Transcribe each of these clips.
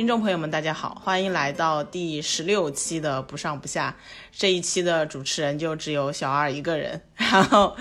听众朋友们，大家好，欢迎来到第十六期的不上不下。这一期的主持人就只有小二一个人。然后，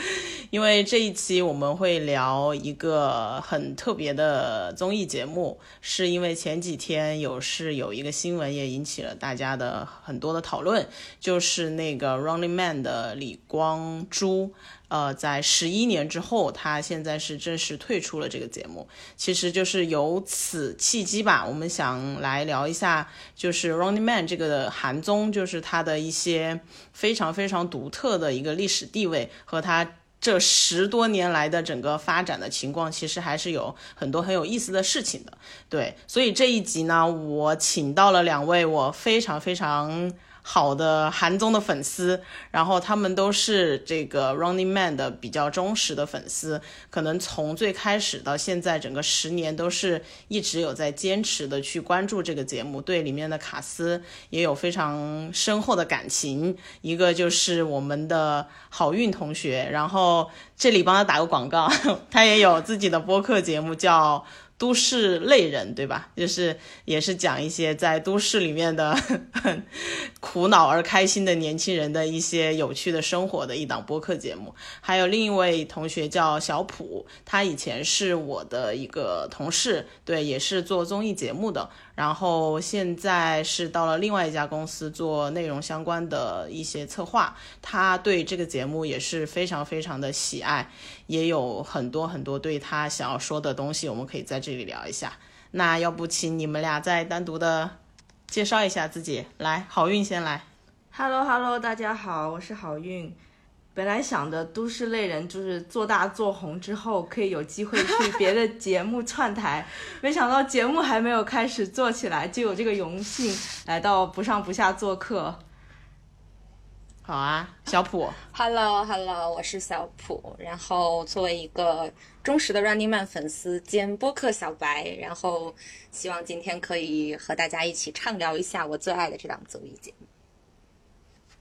因为这一期我们会聊一个很特别的综艺节目，是因为前几天有是有一个新闻也引起了大家的很多的讨论，就是那个 Running Man 的李光洙。呃，在十一年之后，他现在是正式退出了这个节目。其实就是由此契机吧，我们想来聊一下，就是 Running Man 这个韩综，就是它的一些非常非常独特的一个历史地位和它这十多年来的整个发展的情况，其实还是有很多很有意思的事情的。对，所以这一集呢，我请到了两位我非常非常。好的韩综的粉丝，然后他们都是这个 Running Man 的比较忠实的粉丝，可能从最开始到现在整个十年都是一直有在坚持的去关注这个节目，对里面的卡斯也有非常深厚的感情。一个就是我们的好运同学，然后这里帮他打个广告，他也有自己的播客节目叫。都市类人，对吧？就是也是讲一些在都市里面的 苦恼而开心的年轻人的一些有趣的生活的一档播客节目。还有另一位同学叫小普，他以前是我的一个同事，对，也是做综艺节目的。然后现在是到了另外一家公司做内容相关的一些策划，他对这个节目也是非常非常的喜爱，也有很多很多对他想要说的东西，我们可以在这里聊一下。那要不请你们俩再单独的介绍一下自己，来，好运先来。Hello Hello，大家好，我是好运。本来想的都市类人就是做大做红之后可以有机会去别的节目串台，没想到节目还没有开始做起来就有这个荣幸来到不上不下做客。好啊，小普，Hello Hello，我是小普，然后作为一个忠实的 Running Man 粉丝兼播客小白，然后希望今天可以和大家一起畅聊一下我最爱的这档综艺节目。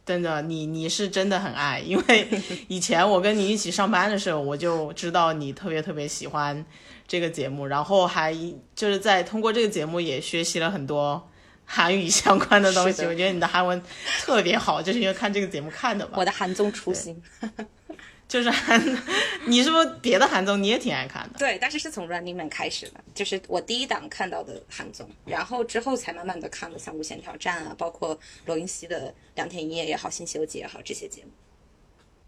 真的，你你是真的很爱，因为 以前我跟你一起上班的时候，我就知道你特别特别喜欢这个节目，然后还就是在通过这个节目也学习了很多韩语相关的东西。我觉得你的韩文特别好，就是因为看这个节目看的吧。我的韩综初心。就是韩，你是不是别的韩综你也挺爱看的？对，但是是从 Running Man 开始的，就是我第一档看到的韩综，然后之后才慢慢的看了像《无限挑战》啊，包括罗云熙的《两天一夜》也好，《新西游记》也好这些节目。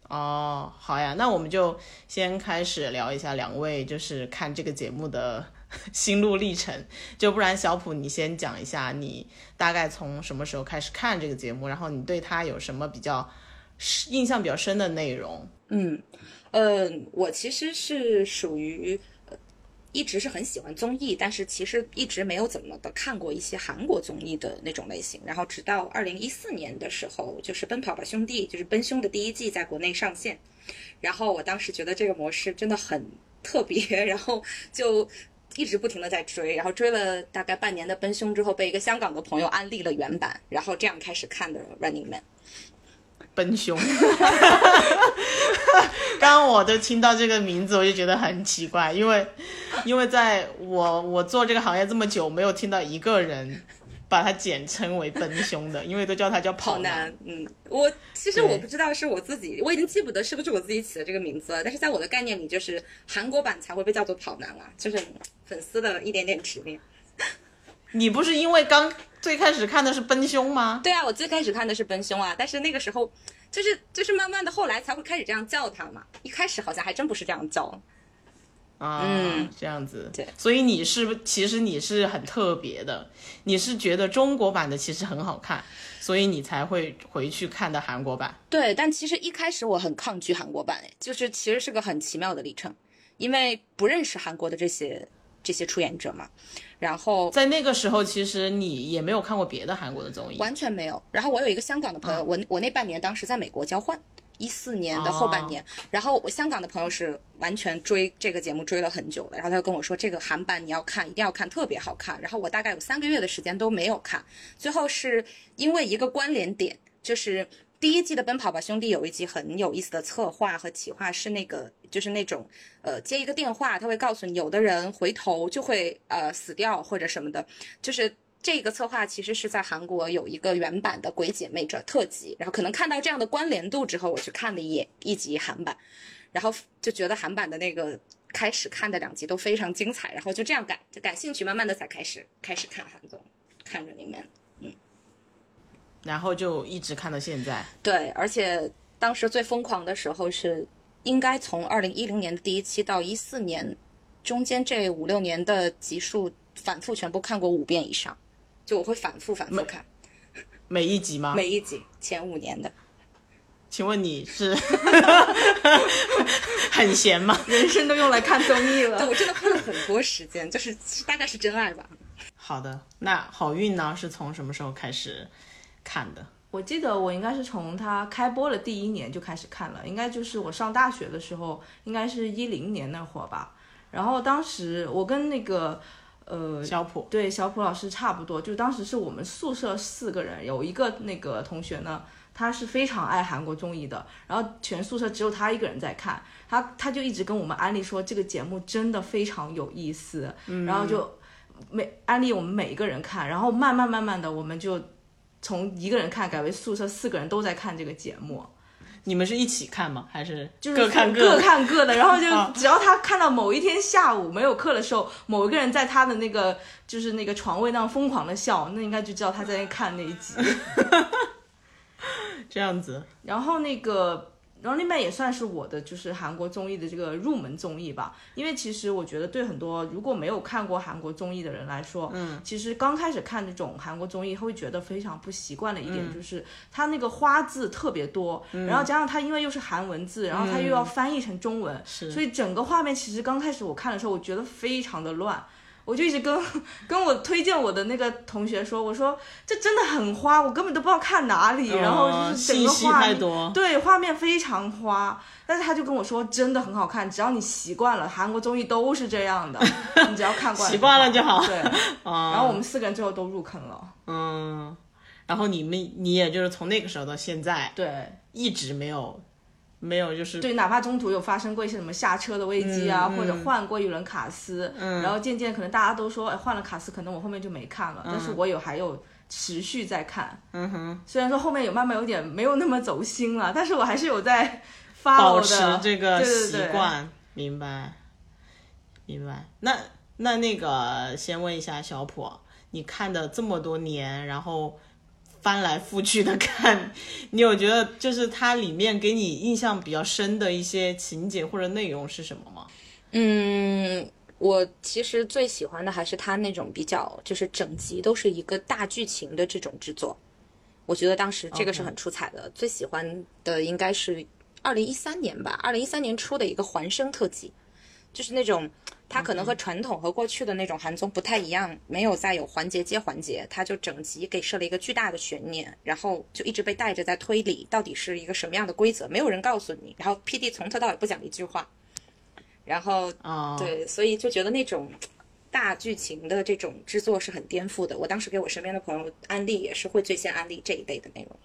哦，好呀，那我们就先开始聊一下两位就是看这个节目的 心路历程，就不然小普你先讲一下你大概从什么时候开始看这个节目，然后你对他有什么比较印象比较深的内容？嗯，呃，我其实是属于，一直是很喜欢综艺，但是其实一直没有怎么的看过一些韩国综艺的那种类型。然后直到二零一四年的时候，就是《奔跑吧兄弟》，就是《奔凶》的第一季在国内上线，然后我当时觉得这个模式真的很特别，然后就一直不停的在追，然后追了大概半年的《奔凶》之后，被一个香港的朋友安利了原版，然后这样开始看的《Running Man》。奔凶，刚刚我就听到这个名字，我就觉得很奇怪，因为，因为在我我做这个行业这么久，没有听到一个人把它简称为奔凶的，因为都叫它叫跑男。嗯，我其实我不知道是我自己，我已经记不得是不是我自己起的这个名字了，但是在我的概念里，就是韩国版才会被叫做跑男啊，就是粉丝的一点点执念。你不是因为刚最开始看的是奔凶吗？对啊，我最开始看的是奔凶啊，但是那个时候，就是就是慢慢的后来才会开始这样叫他嘛，一开始好像还真不是这样叫。啊，嗯，这样子。对，所以你是其实你是很特别的，你是觉得中国版的其实很好看，所以你才会回去看的韩国版。对，但其实一开始我很抗拒韩国版，就是其实是个很奇妙的历程，因为不认识韩国的这些这些出演者嘛。然后在那个时候，其实你也没有看过别的韩国的综艺，完全没有。然后我有一个香港的朋友，我我那半年当时在美国交换，一四年的后半年。然后我香港的朋友是完全追这个节目追了很久的，然后他就跟我说这个韩版你要看，一定要看，特别好看。然后我大概有三个月的时间都没有看，最后是因为一个关联点，就是第一季的《奔跑吧兄弟》有一集很有意思的策划和企划是那个。就是那种，呃，接一个电话，他会告诉你，有的人回头就会呃死掉或者什么的。就是这个策划其实是在韩国有一个原版的《鬼姐妹》这特辑，然后可能看到这样的关联度之后，我去看了一眼一集韩版，然后就觉得韩版的那个开始看的两集都非常精彩，然后就这样感就感兴趣，慢慢的才开始开始看韩综，看着里面。然后就一直看到现在。对，而且当时最疯狂的时候是，应该从二零一零年的第一期到一四年，中间这五六年的集数反复全部看过五遍以上，就我会反复反复看每一集吗？每一集前五年的。请问你是 很闲吗？人生都用来看综艺 对了。我真的花了很多时间，就是大概是真爱吧。好的，那好运呢？是从什么时候开始看的？我记得我应该是从它开播的第一年就开始看了，应该就是我上大学的时候，应该是一零年那会儿吧。然后当时我跟那个呃小普，对小普老师差不多，就当时是我们宿舍四个人，有一个那个同学呢，他是非常爱韩国综艺的，然后全宿舍只有他一个人在看，他他就一直跟我们安利说这个节目真的非常有意思，然后就每安利我们每一个人看，然后慢慢慢慢的我们就从一个人看改为宿舍四个人都在看这个节目。你们是一起看吗？还是就是各看各的？看各的，然后啊就只要他看到某一天下午没有课的时候，某一个人在他的那个就是那个床位那样疯狂的笑，那应该就知道他在那看那一集。这样子，然后那个《Running Man》也算是我的就是韩国综艺的这个入门综艺吧，因为其实我觉得对很多如果没有看过韩国综艺的人来说，嗯，其实刚开始看这种韩国综艺会觉得非常不习惯的一点就是它那个花字特别多，然后加上它因为又是韩文字，然后它又要翻译成中文，是。所以整个画面其实刚开始我看的时候，我觉得非常的乱。我就一直跟 跟我推荐我的那个同学说，我说这真的很花，我根本都不知道看哪里，然后就是整个画面太多，对，画面非常花，但是他就跟我说真的很好看，只要你习惯了，韩国综艺都是这样的，你只要看惯习惯了就好。对，啊，然后我们四个人最后都入坑了。嗯，然后你们你也就是从那个时候到现在对。一直没有没有就是对，哪怕中途有发生过一些什么下车的危机啊，嗯或者换过一轮卡斯，然后渐渐可能大家都说，哎，换了卡司，可能我后面就没看了，但是我有还有持续在看。嗯哼虽然说后面有慢慢有点没有那么走心了，但是我还是有在发保持这个对对习对惯，明白明白。那那那个先问一下小普，你看的这么多年，然后。翻来覆去的看，你有觉得就是它里面给你印象比较深的一些情节或者内容是什么吗？嗯，我其实最喜欢的还是它那种比较，就是整集都是一个大剧情的这种制作。我觉得当时这个是很出彩的。最喜欢的应该是二零一三年吧，二零一三年出的一个还声特辑，就是那种它可能和传统和过去的那种韩综不太一样，没有再有环节接环节，它就整集给设了一个巨大的悬念，然后就一直被带着在推理，到底是一个什么样的规则，没有人告诉你，然后 P D 从头到尾不讲一句话，然后啊、对，所以就觉得那种大剧情的这种制作是很颠覆的。我当时给我身边的朋友安利，也是会最先安利这一类的内容。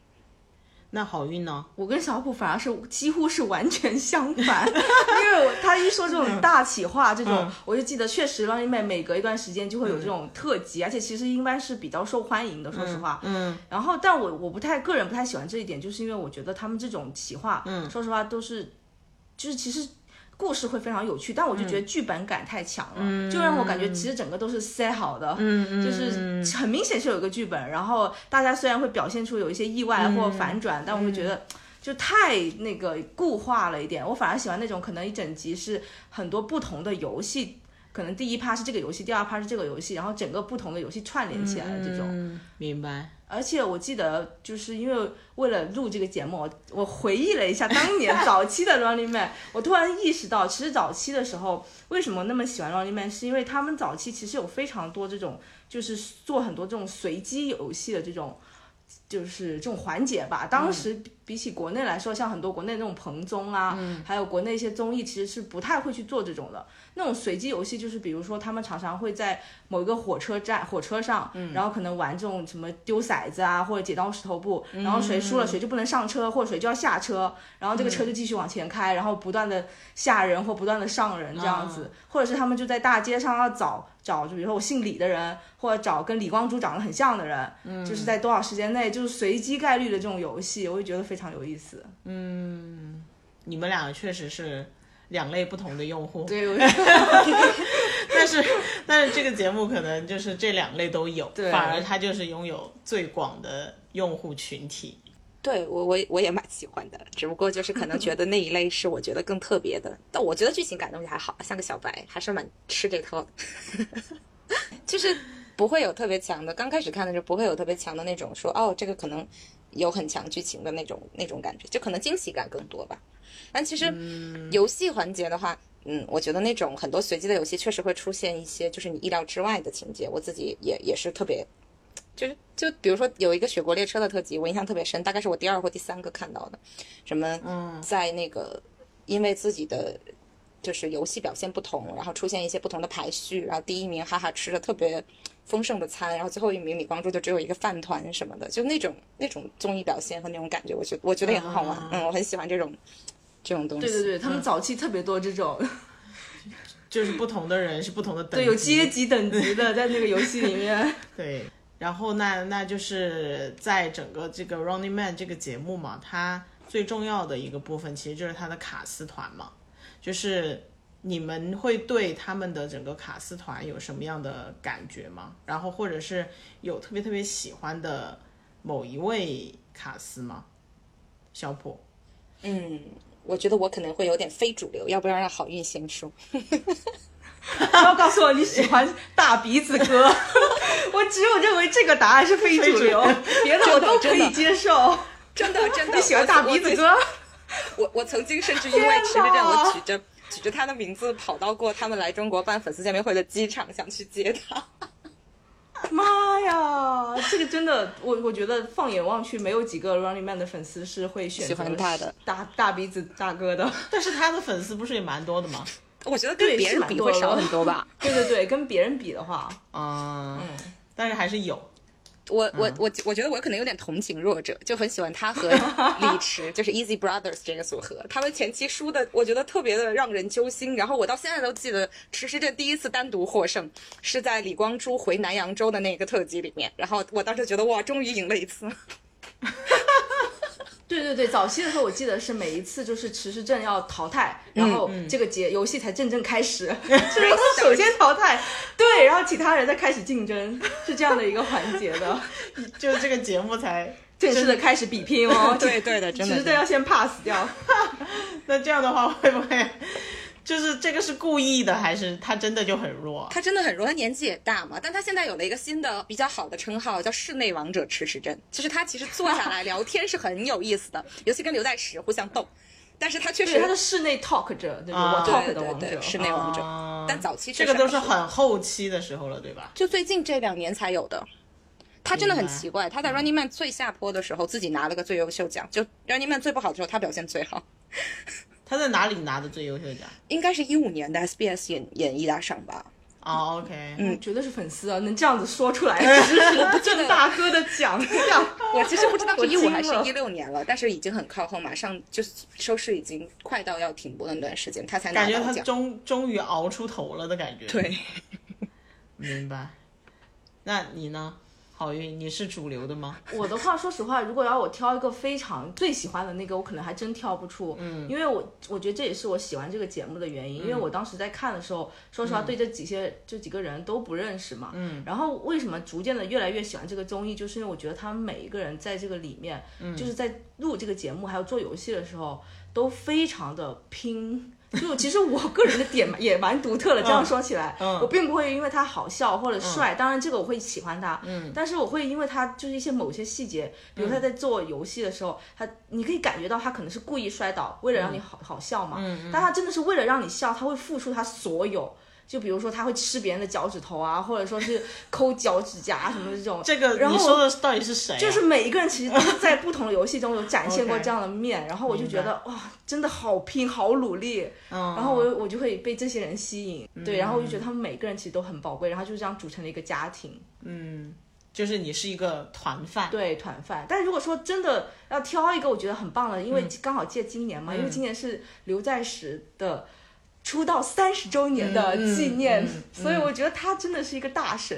那好运呢？我跟小普反而是几乎是完全相反，因为我他一说这种大企划这种，我就记得确实 Running Man 每隔一段时间就会有这种特辑，而且其实应该是比较受欢迎的，说实话。嗯，然后，但我我不太个人不太喜欢这一点，就是因为我觉得他们这种企划，嗯，说实话都是，就是其实。故事会非常有趣，但我就觉得剧本感太强了，就让我感觉其实整个都是塞好的，嗯就是很明显是有一个剧本，然后大家虽然会表现出有一些意外或反转，但我会觉得就太那个固化了一点。我反而喜欢那种可能一整集是很多不同的游戏，可能第一趴是这个游戏，第二趴是这个游戏，然后整个不同的游戏串联起来的这种。嗯，明白。而且我记得，就是因为为了录这个节目，我我回忆了一下当年 早期的 Running Man，我突然意识到，其实早期的时候为什么那么喜欢 Running Man，是因为他们早期其实有非常多这种，就是做很多这种随机游戏的这种。就是这种环节吧，当时比起国内来说，像很多国内那种彭综啊，还有国内一些综艺，其实是不太会去做这种的。那种随机游戏，就是比如说他们常常会在某一个火车站、火车上，然后可能玩这种什么丢骰子啊，或者剪刀石头布，然后谁输了谁就不能上车，或者谁就要下车，然后这个车就继续往前开，然后不断的吓人或不断的上人这样子，或者是他们就在大街上要找找，就比如说我姓李的人，或者找跟李光洙长得很像的人，嗯，就是在多少时间内，就是随机概率的这种游戏，我就觉得非常有意思。嗯你们俩确实是两类不同的用户，对，我 但是但是这个节目可能就是这两类都有，对。反而它就是拥有最广的用户群体。对我我我也蛮喜欢的，只不过就是可能觉得那一类是我觉得更特别的，但我觉得剧情感东西还好，像个小白，还是蛮吃这套的，就是不会有特别强的，刚开始看的时候不会有特别强的那种说哦这个可能有很强剧情的那种那种感觉，就可能惊喜感更多吧。但其实游戏环节的话，嗯，我觉得那种很多随机的游戏确实会出现一些就是你意料之外的情节，我自己也也是特别就是就比如说有一个雪国列车的特辑，我印象特别深，大概是我第二或第三个看到的，什么在那个因为自己的就是游戏表现不同，然后出现一些不同的排序，然后第一名哈哈吃的特别丰盛的餐，然后最后一名李光洙就只有一个饭团什么的，就那种那种综艺表现和那种感觉，我觉得我觉得也很好玩，嗯，我很喜欢这种这种东西。对对对，他们早期特别多这种，就是不同的人是不同的等级，对，有阶级等级的在那个游戏里面。对，然后那那就是在整个这个 Running Man 这个节目嘛，它最重要的一个部分其实就是它的卡司团嘛，就是你们会对他们的整个卡司团有什么样的感觉吗？然后或者是有特别特别喜欢的某一位卡司吗？小普，嗯，我觉得我可能会有点非主流，要不要让好运先说？不要告诉我你喜欢大鼻子哥，我只有认为这个答案是非主流，别的我都可以接受。真的真的，你喜欢大鼻子哥？我我曾经甚至因为池着我举着举着他的名字跑到过他们来中国办粉丝见面会的机场，想去接他。妈呀，这个真的，我我觉得放眼望去，没有几个 Running Man 的粉丝是会选择喜欢他的大大鼻子大哥的。但是他的粉丝不是也蛮多的吗？我觉得跟别人比会少很多吧。对对对，跟别人比的话，嗯，但是还是有。我我我我觉得我可能有点同情弱者，就很喜欢他和 李池，就是 Easy Brothers 这个组合。他们前期输的，我觉得特别的让人揪心。然后我到现在都记得，池时镇第一次单独获胜是在李光洙回南扬州的那个特辑里面。然后我当时觉得哇，终于赢了一次。对对对，早期的时候我记得是每一次就是迟迟镇要淘汰，然后这个节游戏才真正开始，就是？他首先淘汰，对，然后其他人再开始竞争，是这样的一个环节的，就是这个节目才正式的开始比拼哦。对对的，真的池时镇要先 pass 掉。那这样的话会不会就是这个是故意的，还是他真的就很弱？他真的很弱，他年纪也大嘛，但他现在有了一个新的比较好的称号，叫室内王者迟迟真。就是他其实坐下来聊天是很有意思的，尤其跟刘在石互相斗。但是他确实，他是室内 talk 者，对吧？啊我 talk 对对的王者对，室内王者。啊但早期这个都是很后期的时候了，对吧？就最近这两年才有的。他真的很奇怪，他在 Running Man 最下坡的时候自己拿了个最优秀奖，就 Running Man 最不好的时候他表现最好，他在哪里拿的最优秀奖？应该是一五年的 SBS 演演艺大赏吧。哦，OK，嗯，绝对是粉丝啊，能这样子说出来，支持郑大哥的奖项。我其实不知道我是一五还是一六年了，但是已经很靠后，马上就是收视已经快到要停播的那段时间，他才拿感觉他。终终于熬出头了的感觉。，对，明白。那你呢？好运，你是主流的吗？我的话，说实话，如果要我挑一个非常最喜欢的那个，我可能还真挑不出。嗯，因为我我觉得这也是我喜欢这个节目的原因，因为我当时在看的时候，说实话，对这几些这几个人都不认识嘛。嗯，然后为什么逐渐的越来越喜欢这个综艺，就是因为我觉得他们每一个人在这个里面，就是在录这个节目还有做游戏的时候，都非常的拼。就其实我个人的点也蛮独特的，这样说起来，我并不会因为他好笑或者帅，当然这个我会喜欢他，嗯，但是我会因为他就是一些某些细节，比如他在做游戏的时候，他你可以感觉到他可能是故意摔倒，为了让你好好笑嘛，嗯，但他真的是为了让你笑，他会付出他所有。就比如说他会吃别人的脚趾头啊，或者说是抠脚趾甲什么这种。这个然后你说的到底是谁啊、就是每一个人其实都在不同的游戏中有展现过 这样的面，然后我就觉得哇，真的好拼，好努力。嗯然后我我就会被这些人吸引，对，然后我就觉得他们每个人其实都很宝贵，然后就这样组成了一个家庭，嗯就是你是一个团饭，对团饭。但如果说真的要挑一个我觉得很棒的，因为刚好借今年嘛，因为今年是刘在石的出道三十周年的纪念，嗯嗯嗯所以我觉得他真的是一个大神。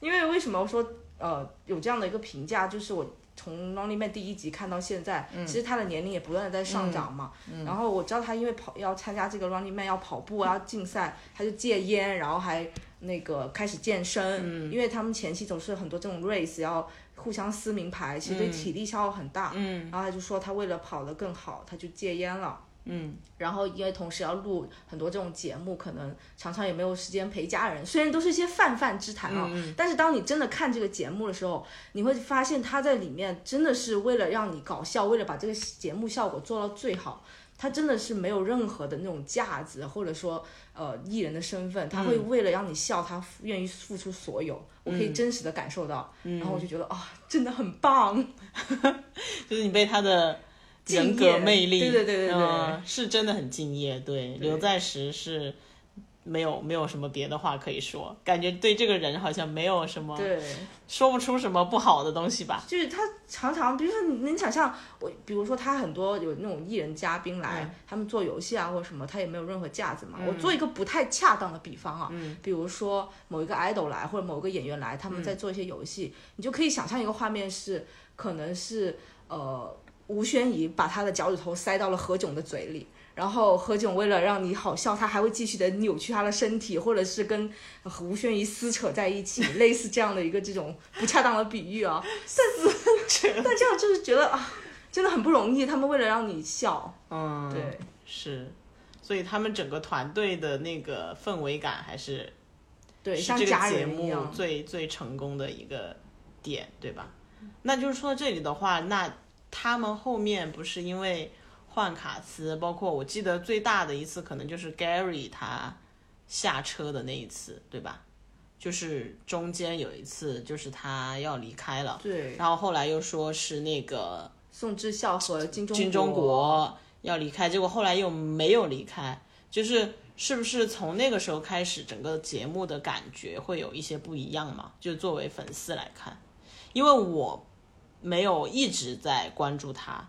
因为为什么我说呃有这样的一个评价，就是我从《Running Man》第一集看到现在，嗯其实他的年龄也不断的在上涨嘛。然后我知道他因为跑要参加这个 Running Man 要跑步啊要竞赛，他就戒烟，然后还那个开始健身。嗯因为他们前期总是很多这种 race 要互相撕名牌，其实对体力消耗很大。嗯然后他就说他为了跑得更好，他就戒烟了。嗯然后因为同时要录很多这种节目，可能常常也没有时间陪家人。虽然都是一些泛泛之谈啊，但是当你真的看这个节目的时候，你会发现他在里面真的是为了让你搞笑，为了把这个节目效果做到最好。他真的是没有任何的那种架子，或者说呃艺人的身份，他会为了让你笑，他愿意付出所有。我可以真实的感受到，然后我就觉得啊、真的很棒。就是你被他的人格魅力，对对对对是真的很敬业。对，刘在石是没有没有什么别的话可以说，感觉对这个人好像没有什么对，说不出什么不好的东西吧。就是他常常，比如说你能想象我，比如说他很多有那种艺人嘉宾来，嗯。他们做游戏啊或者什么，他也没有任何架子嘛。我做一个不太恰当的比方啊，嗯。比如说某一个 idol 来或者某个演员来，他们在做一些游戏，你就可以想象一个画面是，可能是呃吴宣仪把他的脚趾头塞到了何炅的嘴里。然后何炅为了让你好笑，他还会继续的扭曲他的身体，或者是跟吴宣仪撕扯在一起，类似这样的一个这种不恰当的比喻啊。但是，但这样就是觉得啊，真的很不容易。他们为了让你笑，嗯，对，是，所以他们整个团队的那个氛围感还是对，是这个像家节目。最最成功的一个点，对吧？那就是说到这里的话，那他们后面不是因为换卡司，包括我记得最大的一次可能就是 Gary 他下车的那一次，对吧？就是中间有一次，就是他要离开了，对，然后后来又说是那个宋智孝和金钟金钟，国要离开，结果后来又没有离开，就是是不是从那个时候开始，整个节目的感觉会有一些不一样嘛？就作为粉丝来看，因为我没有一直在关注他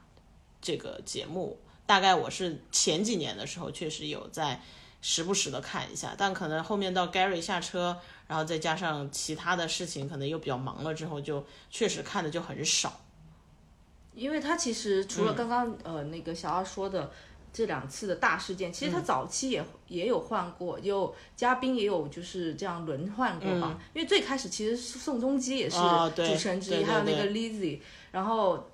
这个节目，大概我是前几年的时候确实有在时不时的看一下，但可能后面到 Gary 下车，然后再加上其他的事情，可能又比较忙了之后，就确实看的就很少。因为他其实除了嗯刚刚、呃那个小二说的这两次的大事件，其实嗯他早期也、也有换过，也有嘉宾也有就是这样轮换过吧。因为最开始其实宋仲基也是主持人之一，还有那个 Lizzy，然后。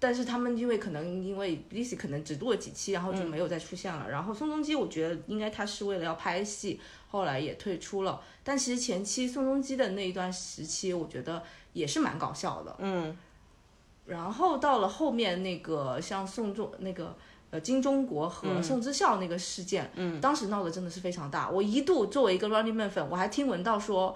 但是他们因为可能因为 Lizzy 可能只录了几期，然后嗯就没有再出现了。然后宋仲基我觉得应该他是为了要拍戏，后来也退出了。但其实前期宋仲基的那一段时期，我觉得也是蛮搞笑的。嗯，然后到了后面那个像宋仲那个呃金钟国和宋智孝那个事件，嗯，当时闹得真的是非常大。我一度作为一个 Running Man 粉，我还听闻到说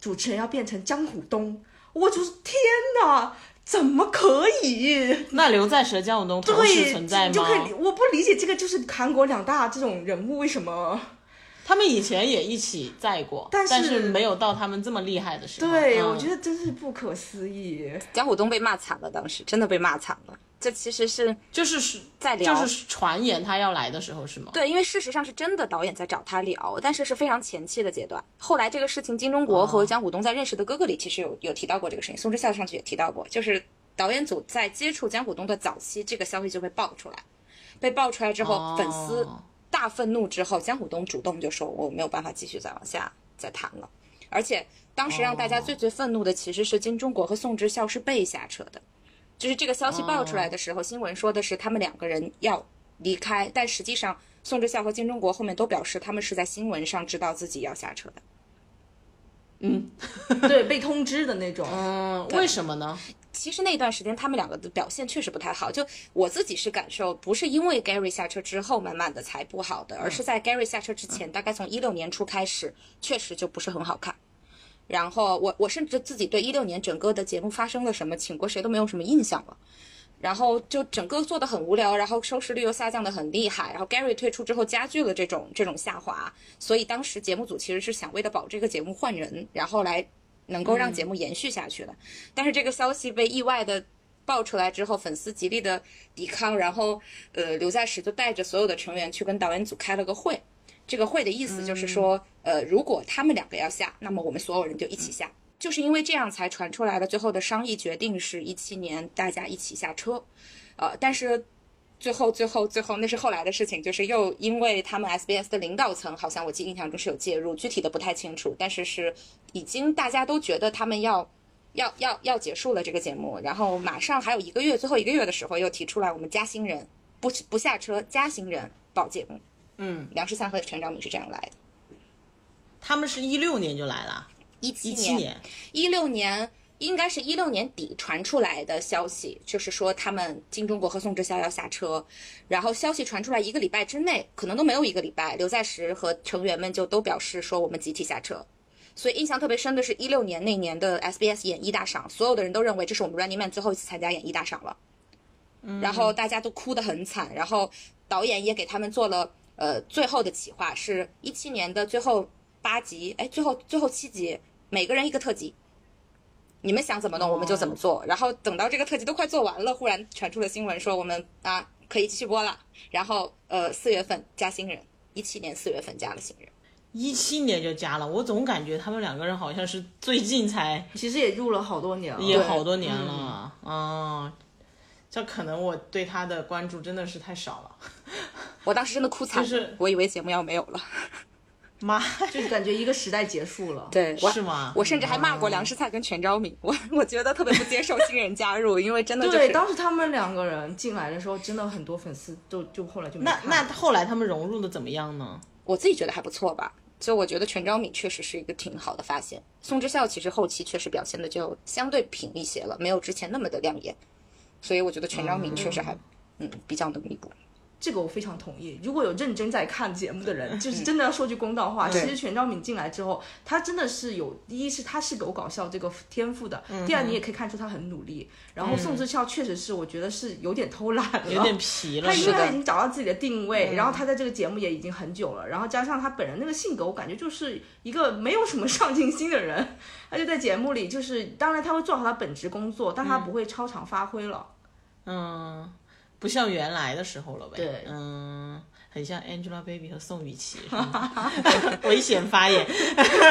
主持人要变成江虎东，我就是天哪，怎么可以？那刘在石和江虎东同时对，存在吗就？可以，我不理解这个就是韩国两大这种人物为什么？他们以前也一起在过，但但是没有到他们这么厉害的时候。对，嗯我觉得真是不可思议。江虎东被骂惨了，当时真的被骂惨了。这其实是就是是在聊，就是传言他要来的时候是吗？对，因为事实上是真的导演在找他聊，但是是非常前期的阶段。后来这个事情，金钟国和江虎东在《认识的哥哥》里其实有有提到过这个事情，宋智孝上去也提到过，就是导演组在接触江虎东的早期，这个消息就被爆出来，被爆出来之后，哦粉丝大愤怒之后，江虎东主动就说我没有办法继续再往下再谈了，而且当时让大家最最愤怒的其实是金钟国和宋智孝是被下车的。就是这个消息爆出来的时候，新闻说的是他们两个人要离开，但实际上宋智孝和金钟国后面都表示他们是在新闻上知道自己要下车的。嗯 对，被通知的那种。嗯，为什么呢？其实那段时间他们两个的表现确实不太好，就我自己是感受，不是因为 Gary 下车之后慢慢的才不好的，而是在 Gary 下车之前，大概从一六年初开始，确实就不是很好看。然后我我甚至自己对一六年整个的节目发生了什么，请过谁都没有什么印象了。然后就整个做的很无聊，然后收视率又下降的很厉害，然后 Gary 退出之后加剧了这种这种下滑，所以当时节目组其实是想为了保这个节目换人，然后来能够让节目延续下去的。但是这个消息被意外的爆出来之后，粉丝极力的抵抗，然后呃刘在石就带着所有的成员去跟导演组开了个会，这个会的意思就是说，呃，如果他们两个要下，那么我们所有人就一起下。就是因为这样才传出来的最后的商议决定是一七年大家一起下车，呃，但是最后最后最后那是后来的事情，就是又因为他们 SBS 的领导层好像我记印象中是有介入，具体的不太清楚，但是是已经大家都觉得他们要要要要结束了这个节目，然后马上还有一个月，最后一个月的时候又提出来我们加新人不不下车加新人报节目，嗯，梁十三和陈昭敏是这样来的，他们是一六年就来了，一七一七年，一六年应该是一六年底传出来的消息，就是说他们金钟国和宋智孝要下车，然后消息传出来一个礼拜之内，可能都没有一个礼拜，刘在石和成员们就都表示说我们集体下车。所以印象特别深的是一六年那年的 SBS 演艺大赏，所有的人都认为这是我们 Running Man 最后一次参加演艺大赏了，然后大家都哭得很惨，然后导演也给他们做了呃最后的企划，是一七年的最后八集，哎，最后最后七集，每个人一个特辑。你们想怎么弄，我们就怎么做。然后等到这个特辑都快做完了，忽然传出了新闻说我们啊可以继续播了。然后呃四月份加新人，一七年四月份加了新人。一七年就加了，我总感觉他们两个人好像是最近才，其实也入了好多年了，也好多年了，嗯，这可能我对他的关注真的是太少了，我当时真的哭惨了，就是我以为节目要没有了。妈，就是感觉一个时代结束了。对，我是吗？我甚至还骂过梁世灿跟全昭敏，我我觉得特别不接受新人加入，因为真的就是对，当时他们两个人进来的时候，真的很多粉丝都就后来就没那那后来他们融入的怎么样呢？我自己觉得还不错吧。就我觉得全昭敏确实是一个挺好的发现，宋智孝其实后期确实表现的就相对平一些了，没有之前那么的亮眼，所以我觉得全昭敏确实还嗯比较能弥补。这个我非常同意。如果有认真在看节目的人，就是真的要说句公道话，其实全昭敏进来之后，他真的是有第一是他是有搞笑这个天赋的，第二你也可以看出他很努力。然后宋智孝确实是我觉得是有点偷懒了，有点皮了，他因是的为他已经找到自己的定位，然后他在这个节目也已经很久了，然后加上他本人那个性格，我感觉就是一个没有什么 上进心的人，他就在节目里就是，当然他会做好他本职工作，但他不会超常发挥了。嗯，不像原来的时候了呗。对嗯，很像 Angelababy 和宋雨琦，危险发言，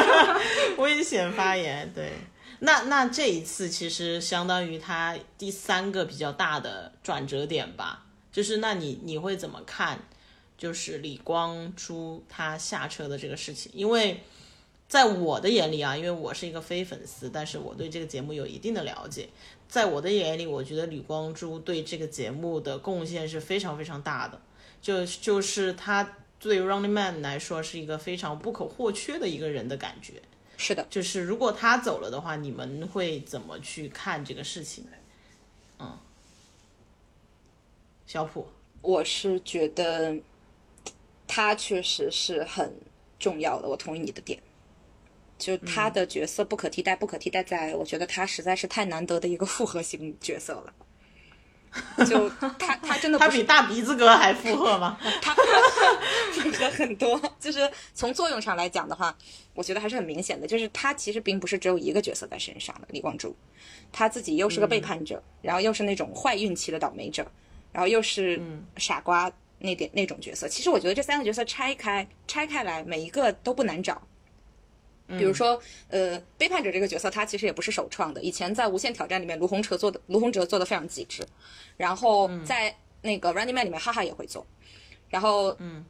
危险发言。对，那那这一次其实相当于他第三个比较大的转折点吧，就是那你你会怎么看？就是李光洙他下车的这个事情，因为。在我的眼里啊，因为我是一个非粉丝，但是我对这个节目有一定的了解。在我的眼里，我觉得吕光洙对这个节目的贡献是非常非常大的，就就是他对 Running Man 来说是一个非常不可或缺的一个人的感觉。是的，就是如果他走了的话，你们会怎么去看这个事情？嗯，小普，我是觉得他确实是很重要的，我同意你的点。就他的角色不可替代，不可替代在，我觉得他实在是太难得的一个复合型角色了。就他，他真的不 他比大鼻子哥还附和吗？他 复合很多，就是从作用上来讲的话，我觉得还是很明显的，就是他其实并不是只有一个角色在身上的。李光洙，他自己又是个背叛者，然后又是那种坏运气的倒霉者，然后又是傻瓜那点那种角色。其实我觉得这三个角色拆开拆开来，每一个都不难找。比如说，呃，背叛者这个角色，他其实也不是首创的。以前在《无限挑战》里面，卢洪哲做的，卢洪哲做的非常极致。然后在那个《Running Man》里面，哈哈也会做。然后，嗯，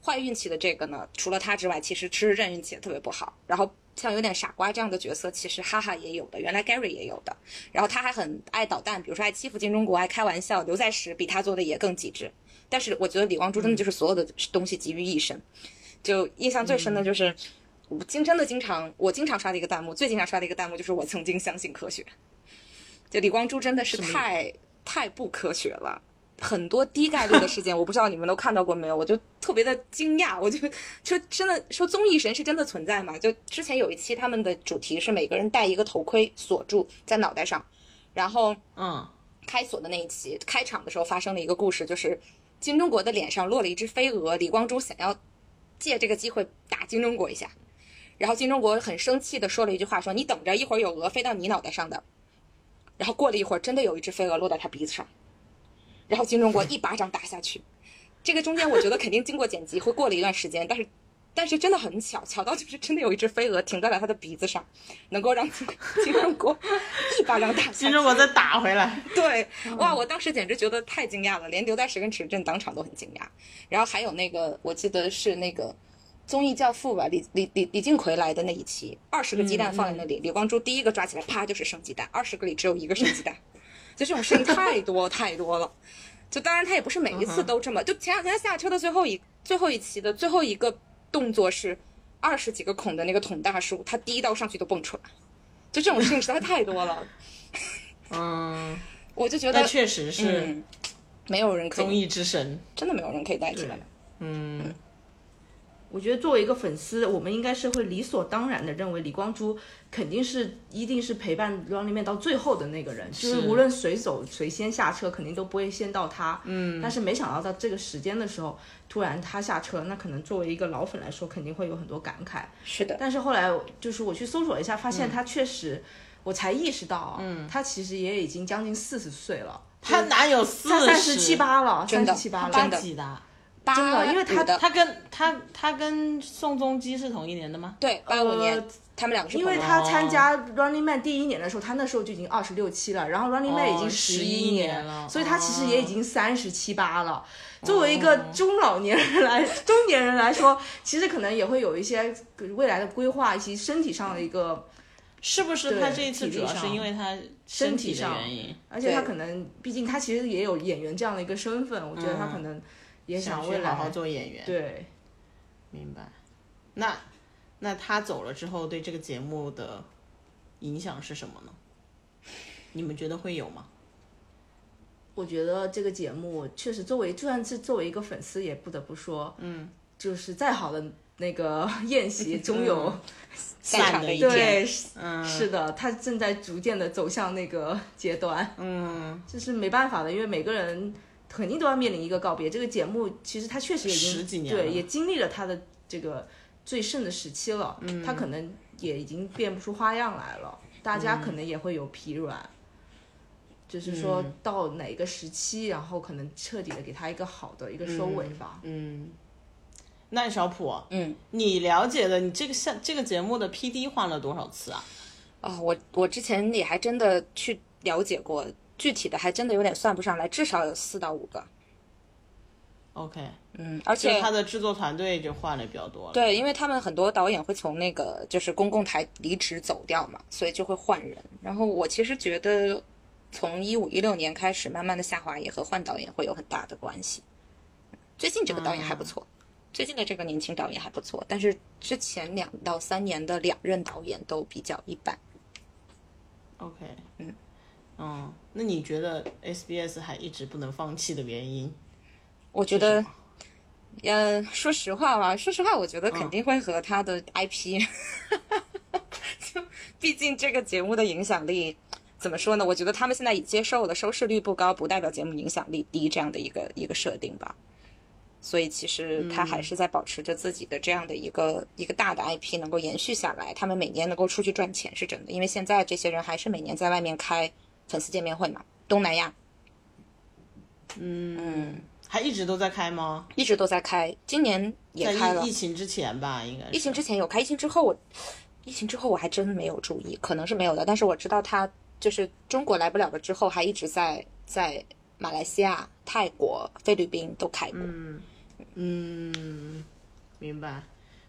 坏运气的这个呢，除了他之外，其实吃任运气也特别不好。然后像有点傻瓜这样的角色，其实哈哈也有的，原来 Gary 也有的。然后他还很爱捣蛋，比如说爱欺负金钟国，爱开玩笑。刘在石比他做的也更极致。但是我觉得李光洙真的就是所有的东西集于一身。就印象最深的就是。我经真的经常，我经常刷的一个弹幕，最经常刷的一个弹幕就是我曾经相信科学。就李光洙真的是太太不科学了，很多低概率的事件，我不知道你们都看到过没有，我就特别的惊讶，我就说真的说综艺神是真的存在吗？就之前有一期他们的主题是每个人戴一个头盔锁住在脑袋上，然后嗯，开锁的那一期开场的时候发生了一个故事，就是金钟国的脸上落了一只飞蛾，李光洙想要借这个机会打金钟国一下。然后金钟国很生气的说了一句话，说：“你等着，一会儿有鹅飞到你脑袋上的。”然后过了一会儿，真的有一只飞蛾落在他鼻子上，然后金钟国一巴掌打下去，这个中间我觉得肯定经过剪辑，会过了一段时间，但是但是真的很巧，巧到就是真的有一只飞蛾停在了他的鼻子上，能够让金金钟国一巴掌打下去。金钟国再打回来，对，哇！我当时简直觉得太惊讶了，连刘在石跟池震当场都很惊讶。然后还有那个，我记得是那个综艺教父吧，李李李李靖奎来的那一期，二十个鸡蛋放在那里，李光洙第一个抓起来，啪就是生鸡蛋，二十个里只有一个生鸡蛋，就这种事情太多太多了。就当然他也不是每一次都这么，就前两天下车的最后一最后一期的最后一个动作是二十几个孔的那个桶大叔，他第一刀上去都蹦出来，就这种事情实在太多了。嗯，我就觉得确实是嗯，没有人可以，综艺之神，真的没有人可以代替他们。嗯，我觉得作为一个粉丝，我们应该是会理所当然的认为李光洙肯定是一定是陪伴 Running Man 到最后的那个人，就是是无论谁走谁先下车，肯定都不会先到他。嗯，但是没想到到这个时间的时候，突然他下车，那可能作为一个老粉来说，肯定会有很多感慨。是的，但是后来就是我去搜索了一下，发现他确实，我才意识到，嗯，他其实也已经将近四十岁了，他哪有四他三十七八了，三十七八了，八几的？八真的因为他他跟他他跟宋仲基是同一年的吗？对八五年呃，他们两个是因为他参加 Running Man 第一年的时候，他那时候就已经二十六七了，然后 Running Man 已经哦十11年年了所以他其实也已经三十七八了。哦。作为一个中老年人来，中年人来说，其实可能也会有一些未来的规划，以及身体上的一个，是不是他这一次主要是因为他身体上原因，而且他可能，毕竟他其实也有演员这样的一个身份，我觉得他可能也想未来去好好做演员？对。明白。那那他走了之后，对这个节目的影响是什么呢？你们觉得会有吗？我觉得这个节目确实作为，就算是作为一个粉丝，也不得不说，嗯，就是再好的那个 宴席，总有、散场的一对天，对，是是的，他正在逐渐的走向那个阶段，嗯，这是没办法的，因为每个人肯定都要面临一个告别。这个节目其实它确实也已经十几年了对，也经历了它的这个最盛的时期了，嗯，它可能也已经变不出花样来了，大家可能也会有疲软。就是说到哪个时期，然后可能彻底的给他一个好的一个收尾吧。嗯那小普，嗯，你了解的，你这个像这个节目的 P D 换了多少次啊？啊、我我之前也还真的去了解过，具体的还真的有点算不上来，至少有四到五个。OK，嗯，而且他的制作团队就换的比较多了。对，因为他们很多导演会从那个就是公共台离职走掉嘛，所以就会换人。然后我其实觉得，从一五一六年开始慢慢的下滑，也和换导演会有很大的关系。最近这个导演还不错，最近的这个年轻导演还不错，但是之前两到三年的两任导演都比较一般。OK，嗯嗯，那你觉得 SBS 还一直不能放弃的原因？我觉得，呃，说实话吧，说实话，我觉得肯定会和他的 IP，就毕竟这个节目的影响力，怎么说呢？我觉得他们现在已接受了收视率不高，不代表节目影响力低这样的一个一个设定吧。所以其实他还是在保持着自己的这样的一个、一个大的 IP 能够延续下来，他们每年能够出去赚钱是真的，因为现在这些人还是每年在外面开粉丝见面会嘛，东南亚嗯还一直都在开吗？一直都在开，今年也开了疫疫。情之前吧，应该。疫情之前有开，疫情之后我，疫情之后我还真没有注意，可能是没有的。但是我知道他就是中国来不了了之后，还一直在在马来西亚、泰国、菲律宾都开过。嗯，明白。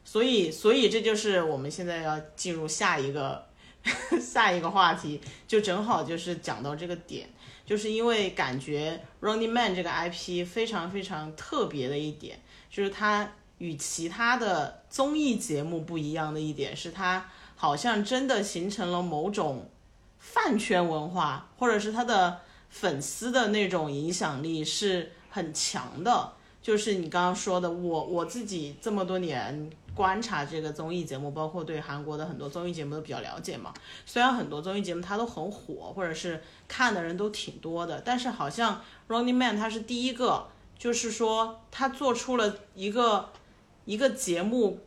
所以，所以这就是我们现在要进入下一个 下一个话题，就正好就是讲到这个点，就是因为感觉《Running Man》这个 IP 非常非常特别的一点，就是它与其他的综艺节目不一样的一点是，它好像真的形成了某种饭圈文化，或者是它的粉丝的那种影响力是很强的。就是你刚刚说的，我我自己这么多年观察这个综艺节目，包括对韩国的很多综艺节目都比较了解嘛。虽然很多综艺节目它都很火，或者是看的人都挺多的，但是好像 Running Man 它是第一个，就是说他做出了一个一个节目，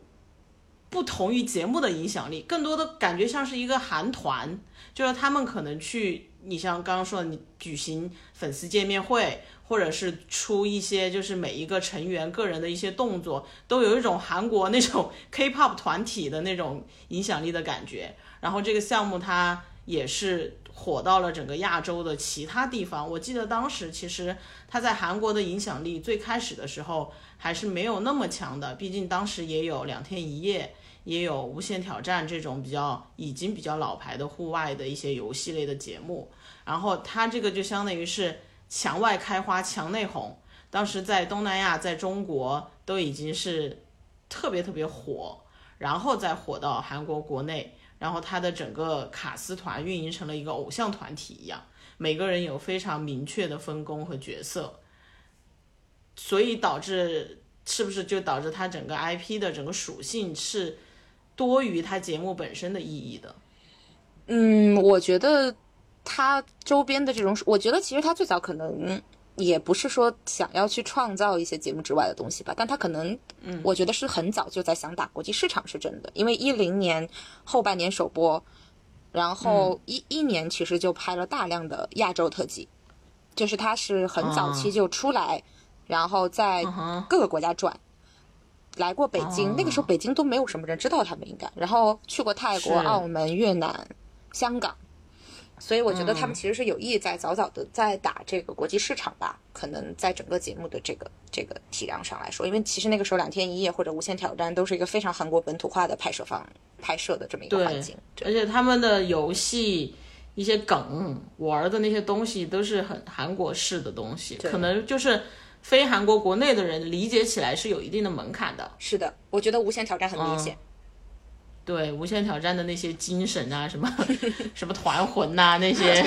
不同于节目的影响力，更多的感觉像是一个韩团，就是他们可能去，你像刚刚说的，你举行粉丝见面会，或者是出一些就是每一个成员个人的一些动作，都有一种韩国那种 K-pop 团体的那种影响力的感觉。然后这个项目它也是火到了整个亚洲的其他地方。我记得当时其实它在韩国的影响力最开始的时候还是没有那么强的，毕竟当时也有两天一夜，也有无限挑战这种比较已经比较老牌的户外的一些游戏类的节目。然后它这个就相当于是墙外开花墙内红，当时在东南亚，在中国都已经是特别特别火，然后再火到韩国国内。然后他的整个卡司团运营成了一个偶像团体一样，每个人有非常明确的分工和角色，所以导致是不是就导致他整个 IP 的整个属性是多于他节目本身的意义的？嗯，我觉得他周边的这种，我觉得其实他最早可能也不是说想要去创造一些节目之外的东西吧，但他可能，嗯，我觉得是很早就在想打国际市场，是真的。因为一零年后半年首播，然后一一年其实就拍了大量的亚洲特辑，就是他是很早期就出来，然后在各个国家转，来过北京，那个时候北京都没有什么人知道他们应该，然后去过泰国、澳门、越南、香港。所以我觉得他们其实是有意在早早的在打这个国际市场吧，可能在整个节目的这个这个体量上来说，因为其实那个时候两天一夜或者无限挑战都是一个非常韩国本土化的拍摄方拍摄的这么一个环境，而且他们的游戏一些梗玩的那些东西都是很韩国式的东西，可能就是非韩国国内的人理解起来是有一定的门槛的。是的，我觉得无限挑战很明显。对无限挑战的那些精神啊，什么 什么团魂呐那些，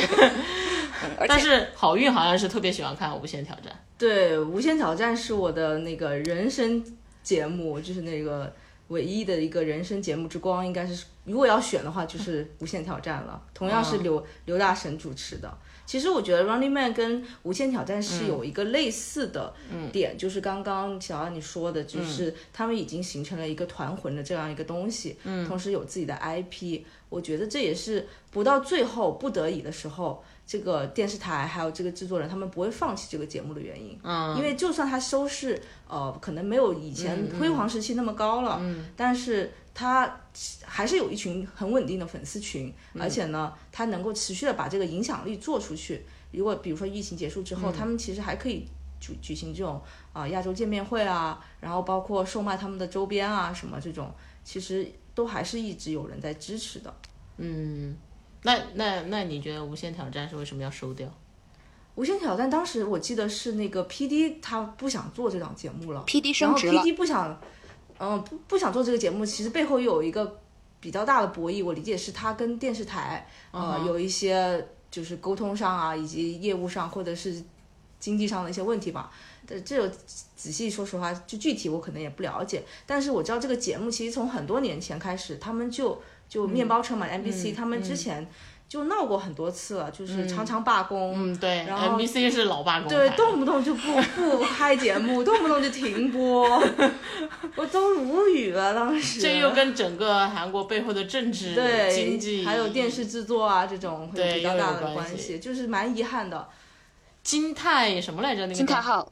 但是好运好像是特别喜欢看无限挑战。对，无限挑战是我的那个人生节目，就是那个唯一的一个人生节目之光，应该是如果要选的话，就是无限挑战了。同样是刘刘大神主持的。其实我觉得 Running Man 跟无限挑战是有一个类似的点，就是刚刚小奥你说的，就是他们已经形成了一个团魂的这样一个东西，同时有自己的 IP。我觉得这也是不到最后不得已的时候，这个电视台还有这个制作人他们不会放弃这个节目的原因。嗯，因为就算它收视呃可能没有以前辉煌时期那么高了，但是。他还是有一群很稳定的粉丝群，而且呢，他能够持续的把这个影响力做出去。如果比如说疫情结束之后，他们其实还可以举举行这种啊亚洲见面会啊，然后包括售卖他们的周边啊什么这种，其实都还是一直有人在支持的。嗯，那那那你觉得无限挑战是为什么要收掉？无限挑战当时我记得是那个 P D 他不想做这档节目了，P D 升职了，P D 不想。嗯，不不想做这个节目，其实背后有一个比较大的博弈。我理解是他跟电视台呃有一些就是沟通上啊，以及业务上或者是经济上的一些问题吧。这这仔细说实话，就具体我可能也不了解。但是我知道这个节目其实从很多年前开始，他们就就面包车嘛，MBC 他们之前。就闹过很多次了，就是常常罢工。嗯，对。然后 MBC 是老罢工。对，动不动就不不拍节目，动不动就停播，我都无语了。当时。这又跟整个韩国背后的政治、经济，还有电视制作啊这种会有比较大的关系，就是蛮遗憾的。金泰什么来着？那个金泰浩。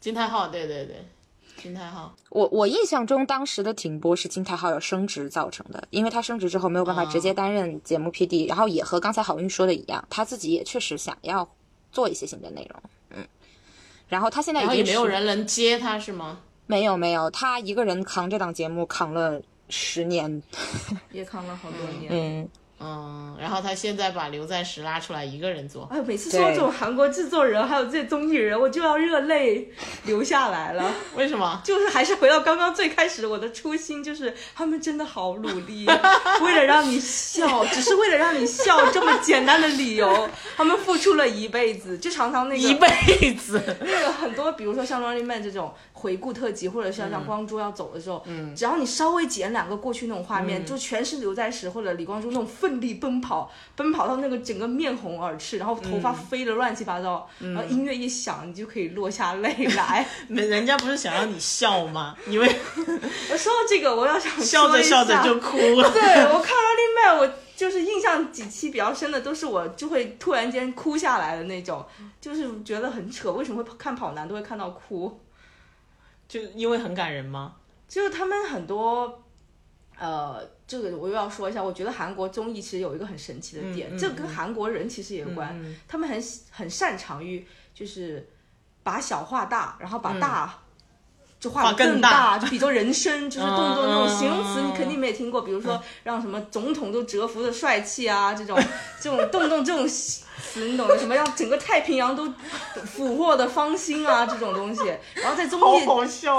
金泰浩，对对对。金泰浩，我我印象中当时的停播是金泰浩有升职造成的，因为他升职之后没有办法直接担任节目 P D，然后也和刚才好运说的一样，他自己也确实想要做一些新的内容，嗯，然后他现在已经没有人能接他是吗？没有没有，他一个人扛这档节目扛了十年，也扛了好多年，嗯。嗯，然后他现在把刘在石拉出来一个人做。哎，每次说这种韩国制作人还有这些综艺人，我就要热泪流下来了。为什么？就是还是回到刚刚最开始我的初心，就是他们真的好努力，为了让你笑，只是为了让你笑这么简单的理由，他们付出了一辈子，就常常那个一辈子，那个很多，比如说像《Running Man》这种回顾特辑，或者像像光洙要走的时候，嗯，只要你稍微剪两个过去那种画面，就全是刘在石或者李光洙那种愤。奋力奔跑，奔跑到那个整个面红耳赤，然后头发飞得乱七八糟，然后音乐一响，你就可以落下泪来。没人家不是想让你笑吗？因为我说到这个，我要想笑着笑着就哭了。对我看 Running Man，我就是印象几期比较深的，都是我就会突然间哭下来的那种，就是觉得很扯。为什么会看跑男都会看到哭？就因为很感人吗？就是他们很多，呃，这个我又要说一下，我觉得韩国综艺其实有一个很神奇的点，嗯嗯这跟韩国人其实也有关，嗯他们很很擅长于就是把小画大，然后把大。就画画得更更大就比如说人生，就是动作那种嗯形容词，你肯定没听过。比如说让什么总统都折服的帅气啊，这种这种动不动这种词，你懂的？什么让整个太平洋都俘获的芳心啊，这种东西。然后在综艺！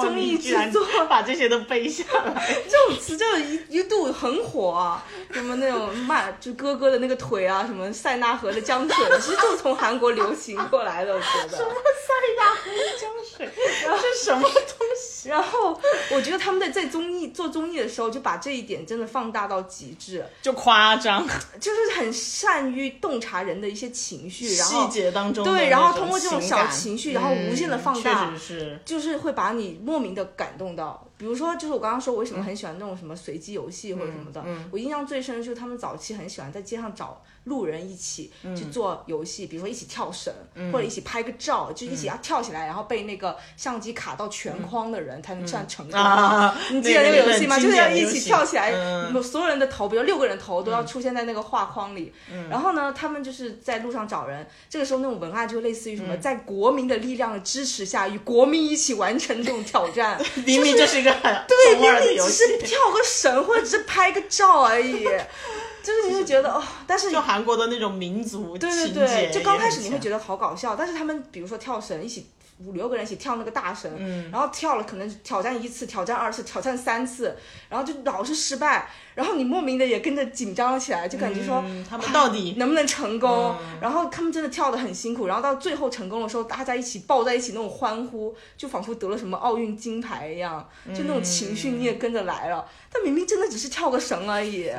综艺制作把这些都背下来。这种词就一一度很火啊，什么那种骂就哥哥的那个腿啊，什么塞纳河的江水，其实就是从韩国流行过来的，我觉得。什么塞纳河的江水，这是什么东西？然后我觉得他们在在综艺做综艺的时候，就把这一点真的放大到极致，就夸张，就是很善于洞察人的一些情绪，然后细节当中对，然后通过这种小情绪，然后无限的放大，嗯是。就是会把你莫名的感动到。比如说，就是我刚刚说我为什么很喜欢那种什么随机游戏或者什么的，我印象最深的就是他们早期很喜欢在街上找路人一起去做游戏，比如说一起跳绳，或者一起拍个照，就一起要跳起来，然后被那个相机卡到全框的人才能算成功。啊，你记得那个游戏吗？就是要一起跳起来，嗯。所有人的头，比如六个人头都要出现在那个画框里。然后呢，他们就是在路上找人，这个时候那种文案就类似于什么，在国民的力量的支持下，与国民一起完成这种挑战。明明就是一个很对，明明只是。跳个绳或者只是拍个照而已，就是你会觉得哦，但是就韩国的那种民族对对对，就刚开始你会觉得好搞笑，但是他们比如说跳绳，一起五六个人一起跳那个大绳，嗯然后跳了可能挑战一次、挑战二次、挑战三次，然后就老是失败，然后你莫名的也跟着紧张了起来，就感觉说、嗯他们到底能不能成功？嗯然后他们真的跳得很辛苦，然后到最后成功的时候，大家一起抱在一起那种欢呼，就仿佛得了什么奥运金牌一样，就那种情绪你也跟着来了，但明明真的只是跳个绳而已。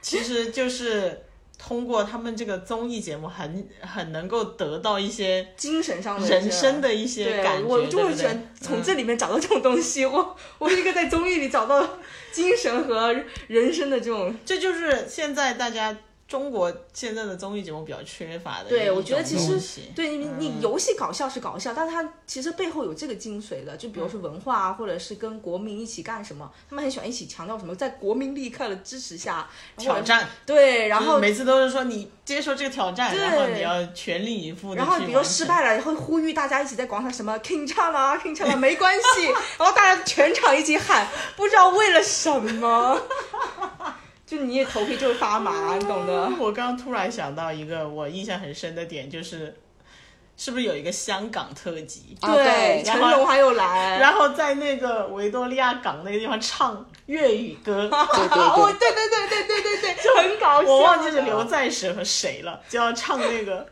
其实就是通过他们这个综艺节目很很能够得到一些精神上的人生的一些，感觉，我就会喜欢从这里面找到这种东西。我 我是一个在综艺里找到精神和人生的这种。这就是现在大家中国现在的综艺节目比较缺乏的。对，我觉得其实对你嗯你游戏搞笑是搞笑，但是它其实背后有这个精髓的，就比如说文化啊，或者是跟国民一起干什么，他们很喜欢一起强调什么，在国民立刻的支持下挑。战，对，然后每次都是说你接受这个挑战，对然后你要全力以赴。然后比如失败了，然后呼吁大家一起在广场什么 King 唱啊 King 唱啊，没关系，然后大家全场一起喊，不知道为了什么，就你也头皮就会发麻，你懂的。我刚刚突然想到一个我印象很深的点，就是是不是有一个香港特辑？啊对成龙还有来，然后在那个维多利亚港那个地方唱粤语歌，对对哦，对，对对对对对对。就，很搞笑。我忘记是刘在石和谁了，就要唱那个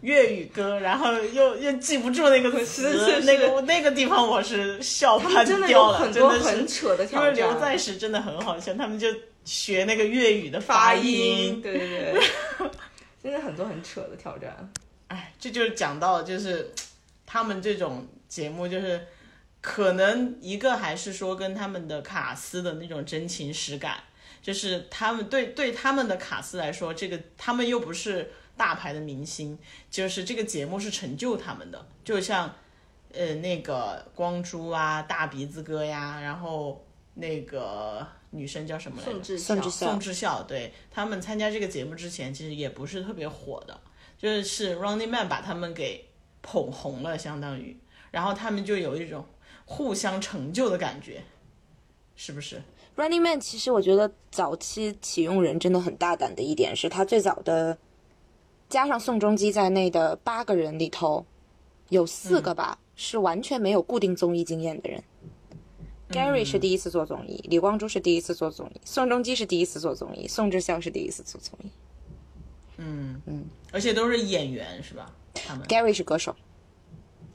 粤语歌，然后又又记不住那个词，是是是。那个那个地方我是笑他们翻真的有掉了，很多真的是很扯的因为，刘在石真的很好笑，他们就学那个粤语的发音，对对对，真的很多很扯的挑战。哎，这就是讲到就是他们这种节目，就是可能一个还是说跟他们的卡斯的那种真情实感，就是他们对对他们的卡斯来说，这个他们又不是大牌的明星，就是这个节目是成就他们的，就像呃那个光洙啊、大鼻子哥呀，然后那个女生叫什么来着？宋智宋智孝，宋智孝，对他们参加这个节目之前，其实也不是特别火的，就是是 Running Man 把他们给捧红了，相当于，然后他们就有一种互相成就的感觉，是不是？Running Man 其实我觉得早期启用人真的很大胆的一点是，他最早的加上宋仲基在内的八个人里头，有四个吧、是完全没有固定综艺经验的人。Gary 是第一次做综艺，李光洙是第一次做综艺，宋仲基是第一次做综艺，宋智孝是第一次做综艺嗯嗯，而且都是演员是吧？他们，Gary 是歌手。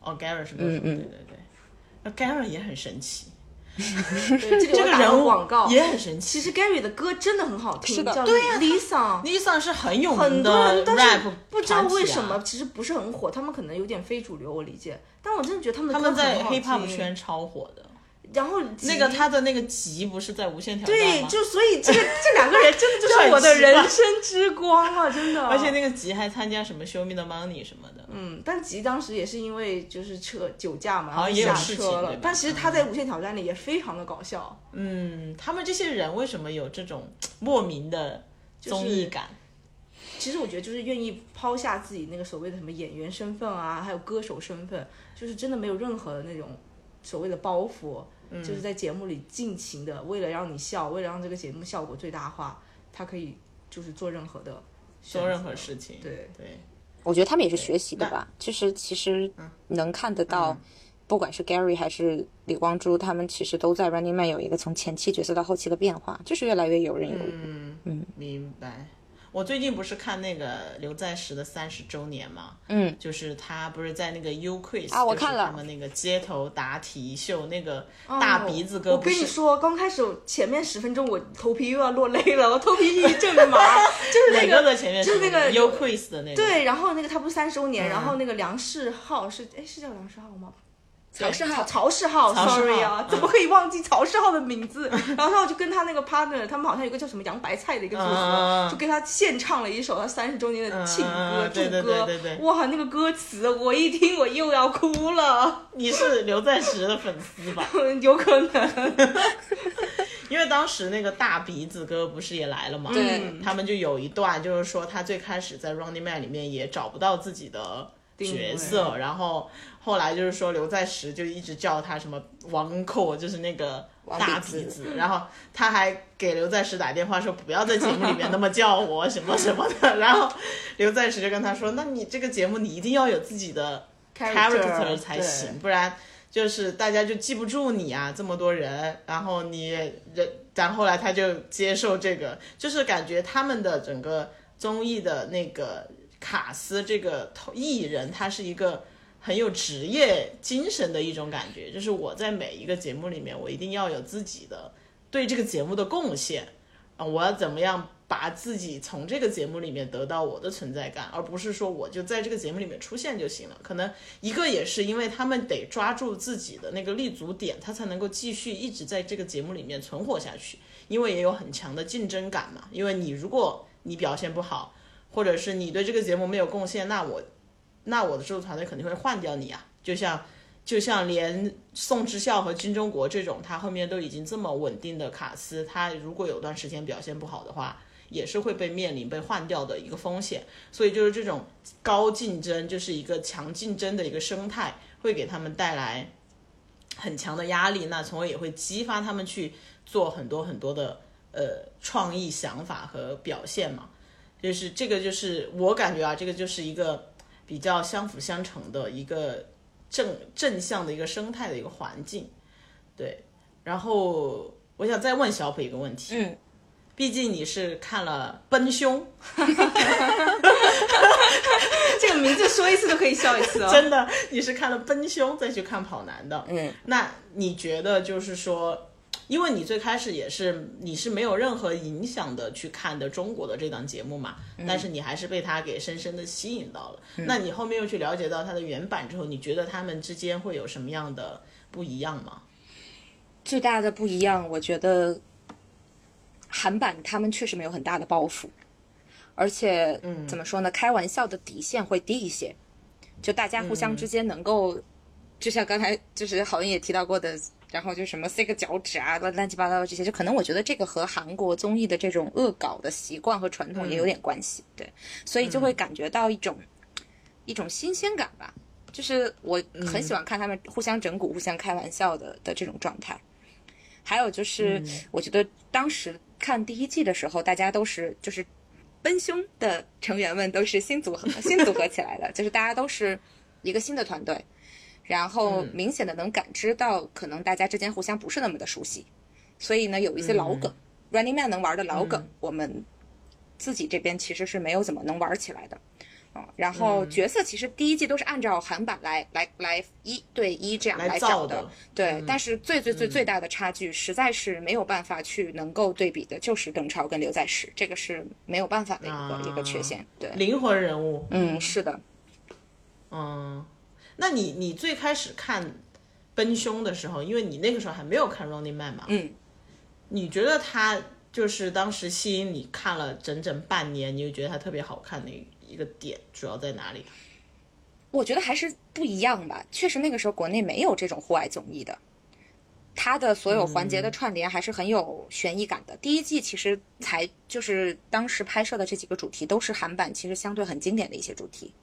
哦，Gary 是歌手，嗯嗯对对对，那 Gary 也很神奇，对，这里打个人物广告。也很神奇。其实 Gary 的歌真的很好听，是的叫对呀 Lisa。Lisa 是很有名很多的人，但 rap 是不知道为什么，其实不是很火，他们可能有点非主流，我理解。但我真的觉得他们的歌他们在 hip hop 圈超火的。然后那个他的那个集不是在无限挑战对，吗？就所以这个这两个人真的就 是我的人生之光啊，真的。而且那个集还参加什么 Show Me the Money 什么的。嗯，但吉当时也是因为就是车酒驾嘛，然后也有下车了。但其实他在无限挑战里也非常的搞笑。嗯，他们这些人为什么有这种莫名的综艺感？其实我觉得就是愿意抛下自己那个所谓的什么演员身份啊，还有歌手身份，就是真的没有任何的那种所谓的包袱，嗯就是在节目里尽情的为了让你笑，为了让这个节目效果最大化，他可以就是做任何的做任何事情。对对，我觉得他们也是学习的吧，就是其实能看得到，不管是 Gary 还是李光洙，他们其实都在 Running Man 有一个从前期角色到后期的变化，就是越来越游刃有余。嗯嗯，明白。我最近不是看那个刘在石的三十周年嘛，嗯，就是他不是在那个 U Quiz 啊我看了。他们那个街头答题秀那个大鼻子哥我，跟你说，刚开始前面十分钟我头皮又要落泪了，我头皮一阵麻，就是那哪个的前面就是那个 U Quiz 的那个，对，然后那个他不是三十周年，嗯。然后那个梁世浩是哎是叫梁世浩吗？曹世浩曹世浩，sorry 啊，嗯怎么可以忘记曹世浩的名字？然后他就跟他那个 partner，他们好像有个叫什么洋白菜的一个组合，嗯就跟他献唱了一首他三十周年的庆歌、嗯对对祝歌。对对对哇，那个歌词我一听我又要哭了，你是刘在石的粉丝吧？有可能。因为当时那个大鼻子哥不是也来了嘛，对他们就有一段就是说他最开始在 Running Man 里面也找不到自己的角色，然后后来就是说刘在石就一直叫他什么王寇，就是那个大鼻鼻子，然后他还给刘在石打电话说不要在节目里面那么叫我什么什么的，然后刘在石就跟他说，那你这个节目你一定要有自己的 character 才行，不然就是大家就记不住你啊，这么多人，然后你人，然后后来他就接受这个，就是感觉他们的整个综艺的那个卡斯这个艺人，他是一个很有职业精神的一种感觉，就是我在每一个节目里面，我一定要有自己的对这个节目的贡献啊，我要怎么样把自己从这个节目里面得到我的存在感，而不是说我就在这个节目里面出现就行了。可能一个也是因为他们得抓住自己的那个立足点，他才能够继续一直在这个节目里面存活下去，因为也有很强的竞争感嘛。因为你如果你表现不好，或者是你对这个节目没有贡献，那我那我的制作团队肯定会换掉你啊。就像就像连宋智孝和金钟国这种，他后面都已经这么稳定的卡司，他如果有段时间表现不好的话，也是会被面临被换掉的一个风险。所以就是这种高竞争，就是一个强竞争的一个生态，会给他们带来很强的压力，那从而也会激发他们去做很多很多的呃创意想法和表现嘛。就是这个，就是我感觉啊，这个就是一个比较相辅相成的一个正正向的一个生态的一个环境，对。然后我想再问小北一个问题，嗯，毕竟你是看了《奔凶》这个名字说一次都可以笑一次哦。真的，你是看了《奔凶》再去看《跑男》的，嗯，那你觉得就是说，因为你最开始也是你是没有任何影响的去看的中国的这档节目嘛，但是你还是被他给深深的吸引到了。那你后面又去了解到它的原版之后，你觉得他们之间会有什么样的不一样吗？最大的不一样，我觉得韩版他们确实没有很大的包袱，而且嗯、怎么说呢，开玩笑的底线会低一些，就大家互相之间能够，就像刚才就是郝云也提到过的，然后就什么塞个脚趾啊，乱乱七八糟的这些，就可能我觉得这个和韩国综艺的这种恶搞的习惯和传统也有点关系，对，所以就会感觉到一种、一种新鲜感吧。就是我很喜欢看他们互相整蛊、互相开玩笑的的这种状态。还有就是，我觉得当时看第一季的时候，大家都是就是奔凶的成员们都是新组合新组合起来的，就是大家都是一个新的团队，然后明显的能感知到，可能大家之间互相不是那么的熟悉，所以呢，有一些老梗、r u n n i n g Man 能玩的老梗，我们自己这边其实是没有怎么能玩起来的。啊，然后角色其实第一季都是按照韩版来来来一对一这样来找造的对。但是最最最最大的差距，实在是没有办法去能够对比的，就是邓超跟刘在石，这个是没有办法的一个、啊一个缺陷。对，灵魂人物。嗯，是的，嗯，那你你最开始看《奔凶》的时候，因为你那个时候还没有看《Running Man》嘛，嗯，你觉得他就是当时吸引你看了整整半年，你就觉得他特别好看的一个点主要在哪里？我觉得还是不一样吧。确实那个时候国内没有这种户外综艺的，它的所有环节的串联还是很有悬疑感的。第一季其实才就是当时拍摄的这几个主题都是韩版，其实相对很经典的一些主题。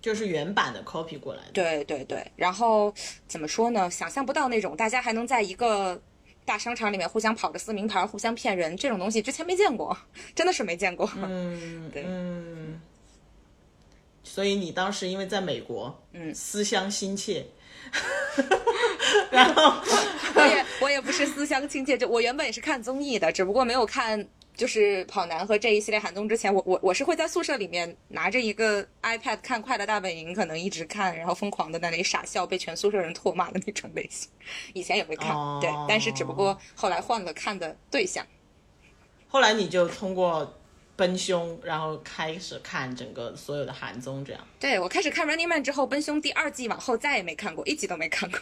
就是原版的 copy 过来的。对对对，然后怎么说呢？想象不到那种大家还能在一个大商场里面互相跑着撕名牌、互相骗人这种东西，之前没见过，真的是没见过。嗯，对嗯。所以你当时因为在美国，嗯思乡心切，然后我也我也不是思乡亲切，就我原本也是看综艺的，只不过没有看就是跑男和这一系列韩综之前，我我我是会在宿舍里面拿着一个 iPad 看《快乐大本营》，可能一直看，然后疯狂的在那里傻笑，被全宿舍人唾骂的那种类型。以前也会看，哦对，但是只不过后来换了看的对象。后来你就通过奔凶，然后开始看整个所有的韩综，这样。对我开始看《Running Man》之后，《奔凶》第二季往后再也没看过，一集都没看过。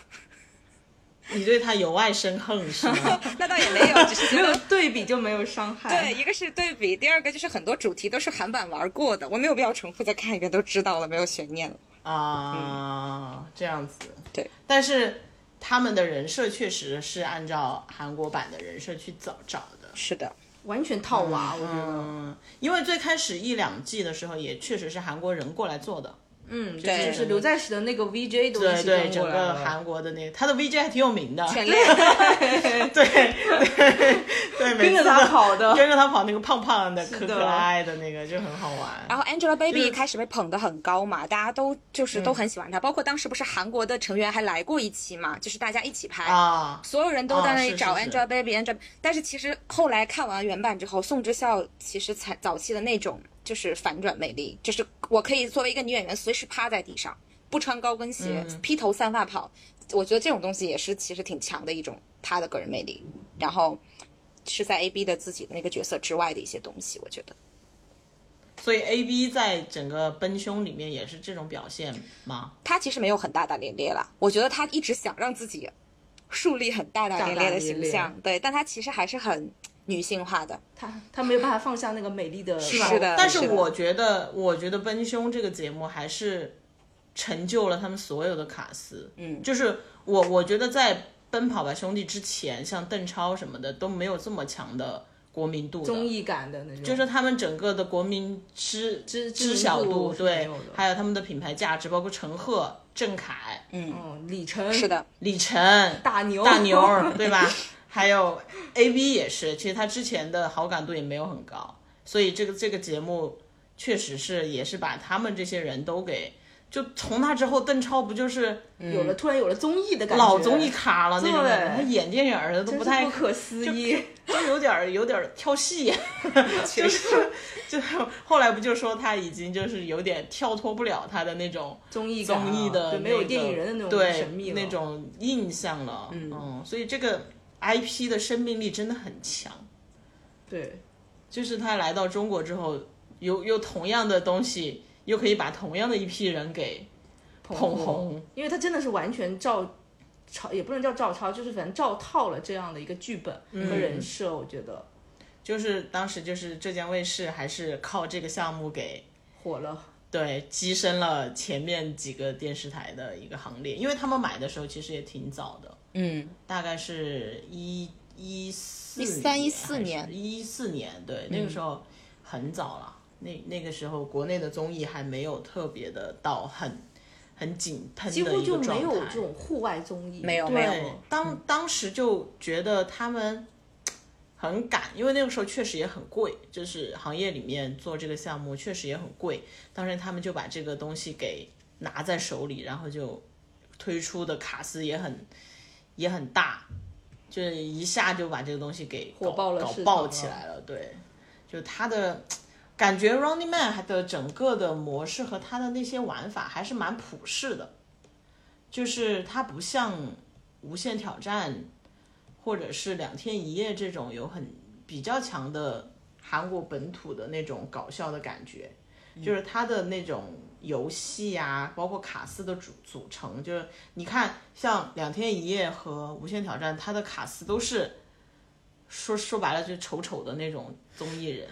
你对他由爱生恨是吗？那倒也没有，只是没有。对比就没有伤害。对，一个是对比，第二个就是很多主题都是韩版玩过的，我没有必要重复再看一遍，都知道了，没有悬念了。啊、这样子。对，但是他们的人设确实是按照韩国版的人设去找找的。是的，完全套娃，我觉得。嗯，因为最开始一两季的时候，也确实是韩国人过来做的。嗯，对就是刘在石的那个 VJ 都一起对对，整个。韩国的那个，他的 VJ 还挺有名的。全 练。对对对，跟着他跑的 跟着他跑那个胖胖的、可可爱的那个就很好玩。然后 Angelababy 一开始被捧得很高嘛，大家都就是都很喜欢她，包括当时不是韩国的成员还来过一期嘛，就是大家一起拍。啊，所有人都在那里找 Angelababy，Angel，但是其实后来看完原版之后，宋智孝其实才早期的那种就是反转魅力，就是我可以作为一个女演员随时趴在地上，不穿高跟鞋，嗯披头散发跑，我觉得这种东西也是其实挺强的一种她的个人魅力，然后是在 A B 的自己的那个角色之外的一些东西，我觉得。所以 A B 在整个奔凶里面也是这种表现吗？他其实没有很大大咧咧啦，我觉得他一直想让自己树立很大大咧咧的形大大咧象，对，但他其实还是很女性化的。他他没有办法放下那个美丽的是是的但是我觉得，我觉得奔凶这个节目还是成就了他们所有的卡司。嗯就是我我觉得在奔跑吧兄弟之前，像邓超什么的都没有这么强的国民度。综艺感的那种，就是他们整个的国民知知知晓度度，对还有他们的品牌价值，包括陈赫、郑恺、嗯，李晨是的，李晨、大牛大牛，对吧？还有 A B 也是，其实他之前的好感度也没有很高，所以这个这个节目确实是也是把他们这些人都给，就从那之后，邓超不就是有了突然有了综艺的感觉，老综艺咖了那种感觉，对他演电影儿的都不太不可思议。就有点儿有点儿跳戏，就是就后来不就说他已经就是有点跳脱不了他的那种综艺综艺的、对没有电影人的那种对神秘了那种印象了，嗯所以这个 IP 的生命力真的很强。对，就是他来到中国之后，又又同样的东西，又可以把同样的一批人给捧红，因为他真的是完全照抄，也不能叫照抄，就是反正照套了这样的一个剧本和人设，我觉得。就是当时就是浙江卫视还是靠这个项目给火了。对跻身了前面几个电视台的一个行列，因为他们买的时候其实也挺早的，嗯，大概是一一四一三一四年。一四年，对，那个时候很早了。那那个时候国内的综艺还没有特别的到很很紧喷的几乎一个状就没有态。这种户外综艺，没有没有。对，当当时就觉得他们很赶，因为那个时候确实也很贵，就是行业里面做这个项目确实也很贵。当时他们就把这个东西给拿在手里，然后就推出的卡司也很也很大，就是一下就把这个东西给火爆了搞爆起来了。对，就他的感觉 Running Man 的整个的模式和它的那些玩法还是蛮普世的，就是它不像无限挑战或者是两天一夜这种有很比较强的韩国本土的那种搞笑的感觉，就是它的那种游戏呀、包括卡司的组组成，就是你看像两天一夜和无限挑战，它的卡司都是说说白了就丑丑的那种综艺人，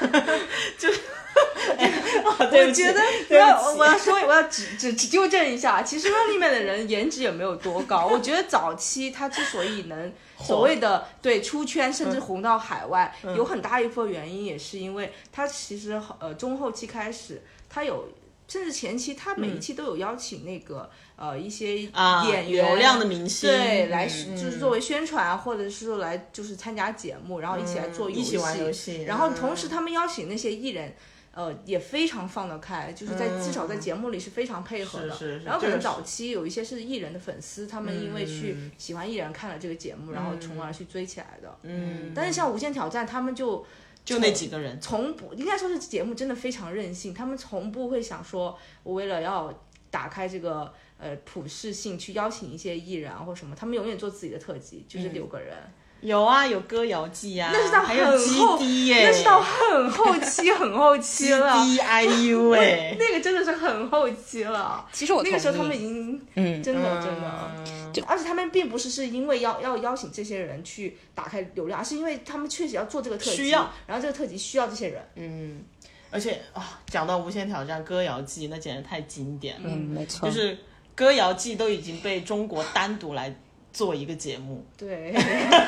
就，哦 对不起我觉得我要我要说我要指指指纠正一下，其实 Running Man 的人颜值也没有多高。我觉得早期他之所以能所谓的对出圈，甚至红到海外，嗯有很大一部分原因也是因为他其实呃中后期开始，他有甚至前期他每一期都有邀请那个、呃一些演员、流量的明星对来嗯就是作为宣传，或者是说来就是参加节目，然后一起来做游戏，嗯一起玩游戏。然后同嗯时。他们邀请那些艺人。呃，也非常放得开，就是在、嗯至少在节目里是非常配合的。是是是。然后可能早期有一些是艺人的粉丝，他们因为去嗯。喜欢艺人看了这个节目，然后从而去追起来的。嗯，但是像《无限挑战》，他们就就那几个人，从不应该说是节目真的非常任性，他们从不会想说，我为了要打开这个呃普适性，去邀请一些艺人啊或什么，他们永远做自己的特辑，就是六个人。有啊，有歌谣季啊，那是到很后那是到很后期，很后期 了。GD IU 哎，那个真的是很后期了。其实我那个时候他们已经嗯。真的真的，嗯而且他们并不是是因为要要邀请这些人去打开流量，而是因为他们确实要做这个特辑，需要，然后这个特辑需要这些人。嗯，而且啊，讲到无限挑战歌谣季，那简直太经典了，嗯，没错，就是歌谣季都已经被中国单独来做一个节目，对，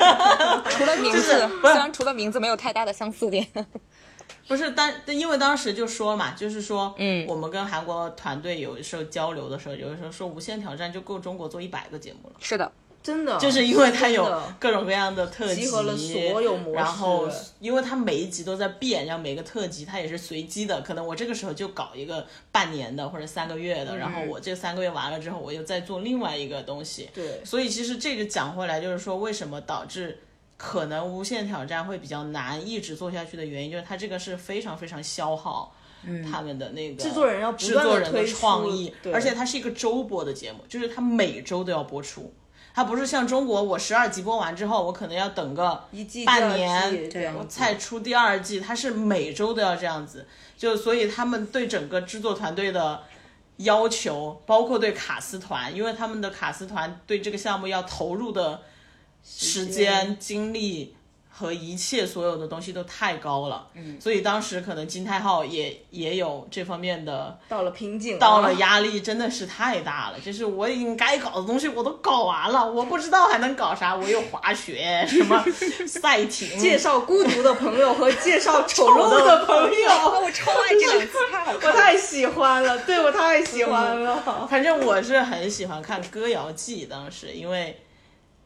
除了名字，虽然除了名字没有太大的相似点，不是当，因为当时就说嘛，就是说，嗯。我们跟韩国团队有的时候交流的时候，有的时候说无限挑战就够中国做一百个节目了。是的，真的就是因为它有各种各样的特辑，集合了所有模式然后因为它每一集都在变，然后每个特辑它也是随机的，可能我这个时候就搞一个半年的或者三个月的，然后我这三个月完了之后，我又再做另外一个东西。对所以其实这个讲回来，就是说为什么导致可能无限挑战会比较难一直做下去的原因，就是它这个是非常非常消耗。他们的那个制作人要制作人的推创意，对而且它是一个周播的节目，就是它每周都要播出。它不是像中国，我十二集播完之后，我可能要等个一季半年季这样子。才出第二季，它是每周都要这样子，就所以他们对整个制作团队的要求，包括对卡司团，因为他们的卡司团对这个项目要投入的时间、精力和一切所有的东西都太高了，嗯，所以当时可能金泰浩也也有这方面的到了瓶颈，到了压力真的是太大了，就是我已经该搞的东西我都搞完了，我不知道还能搞啥。我有滑雪，什么赛艇，介绍孤独的朋友和介绍丑陋的朋友，我超爱这两次，太好我。太喜欢了，对我太喜欢了。反正我是很喜欢看《歌谣季》，当时因为《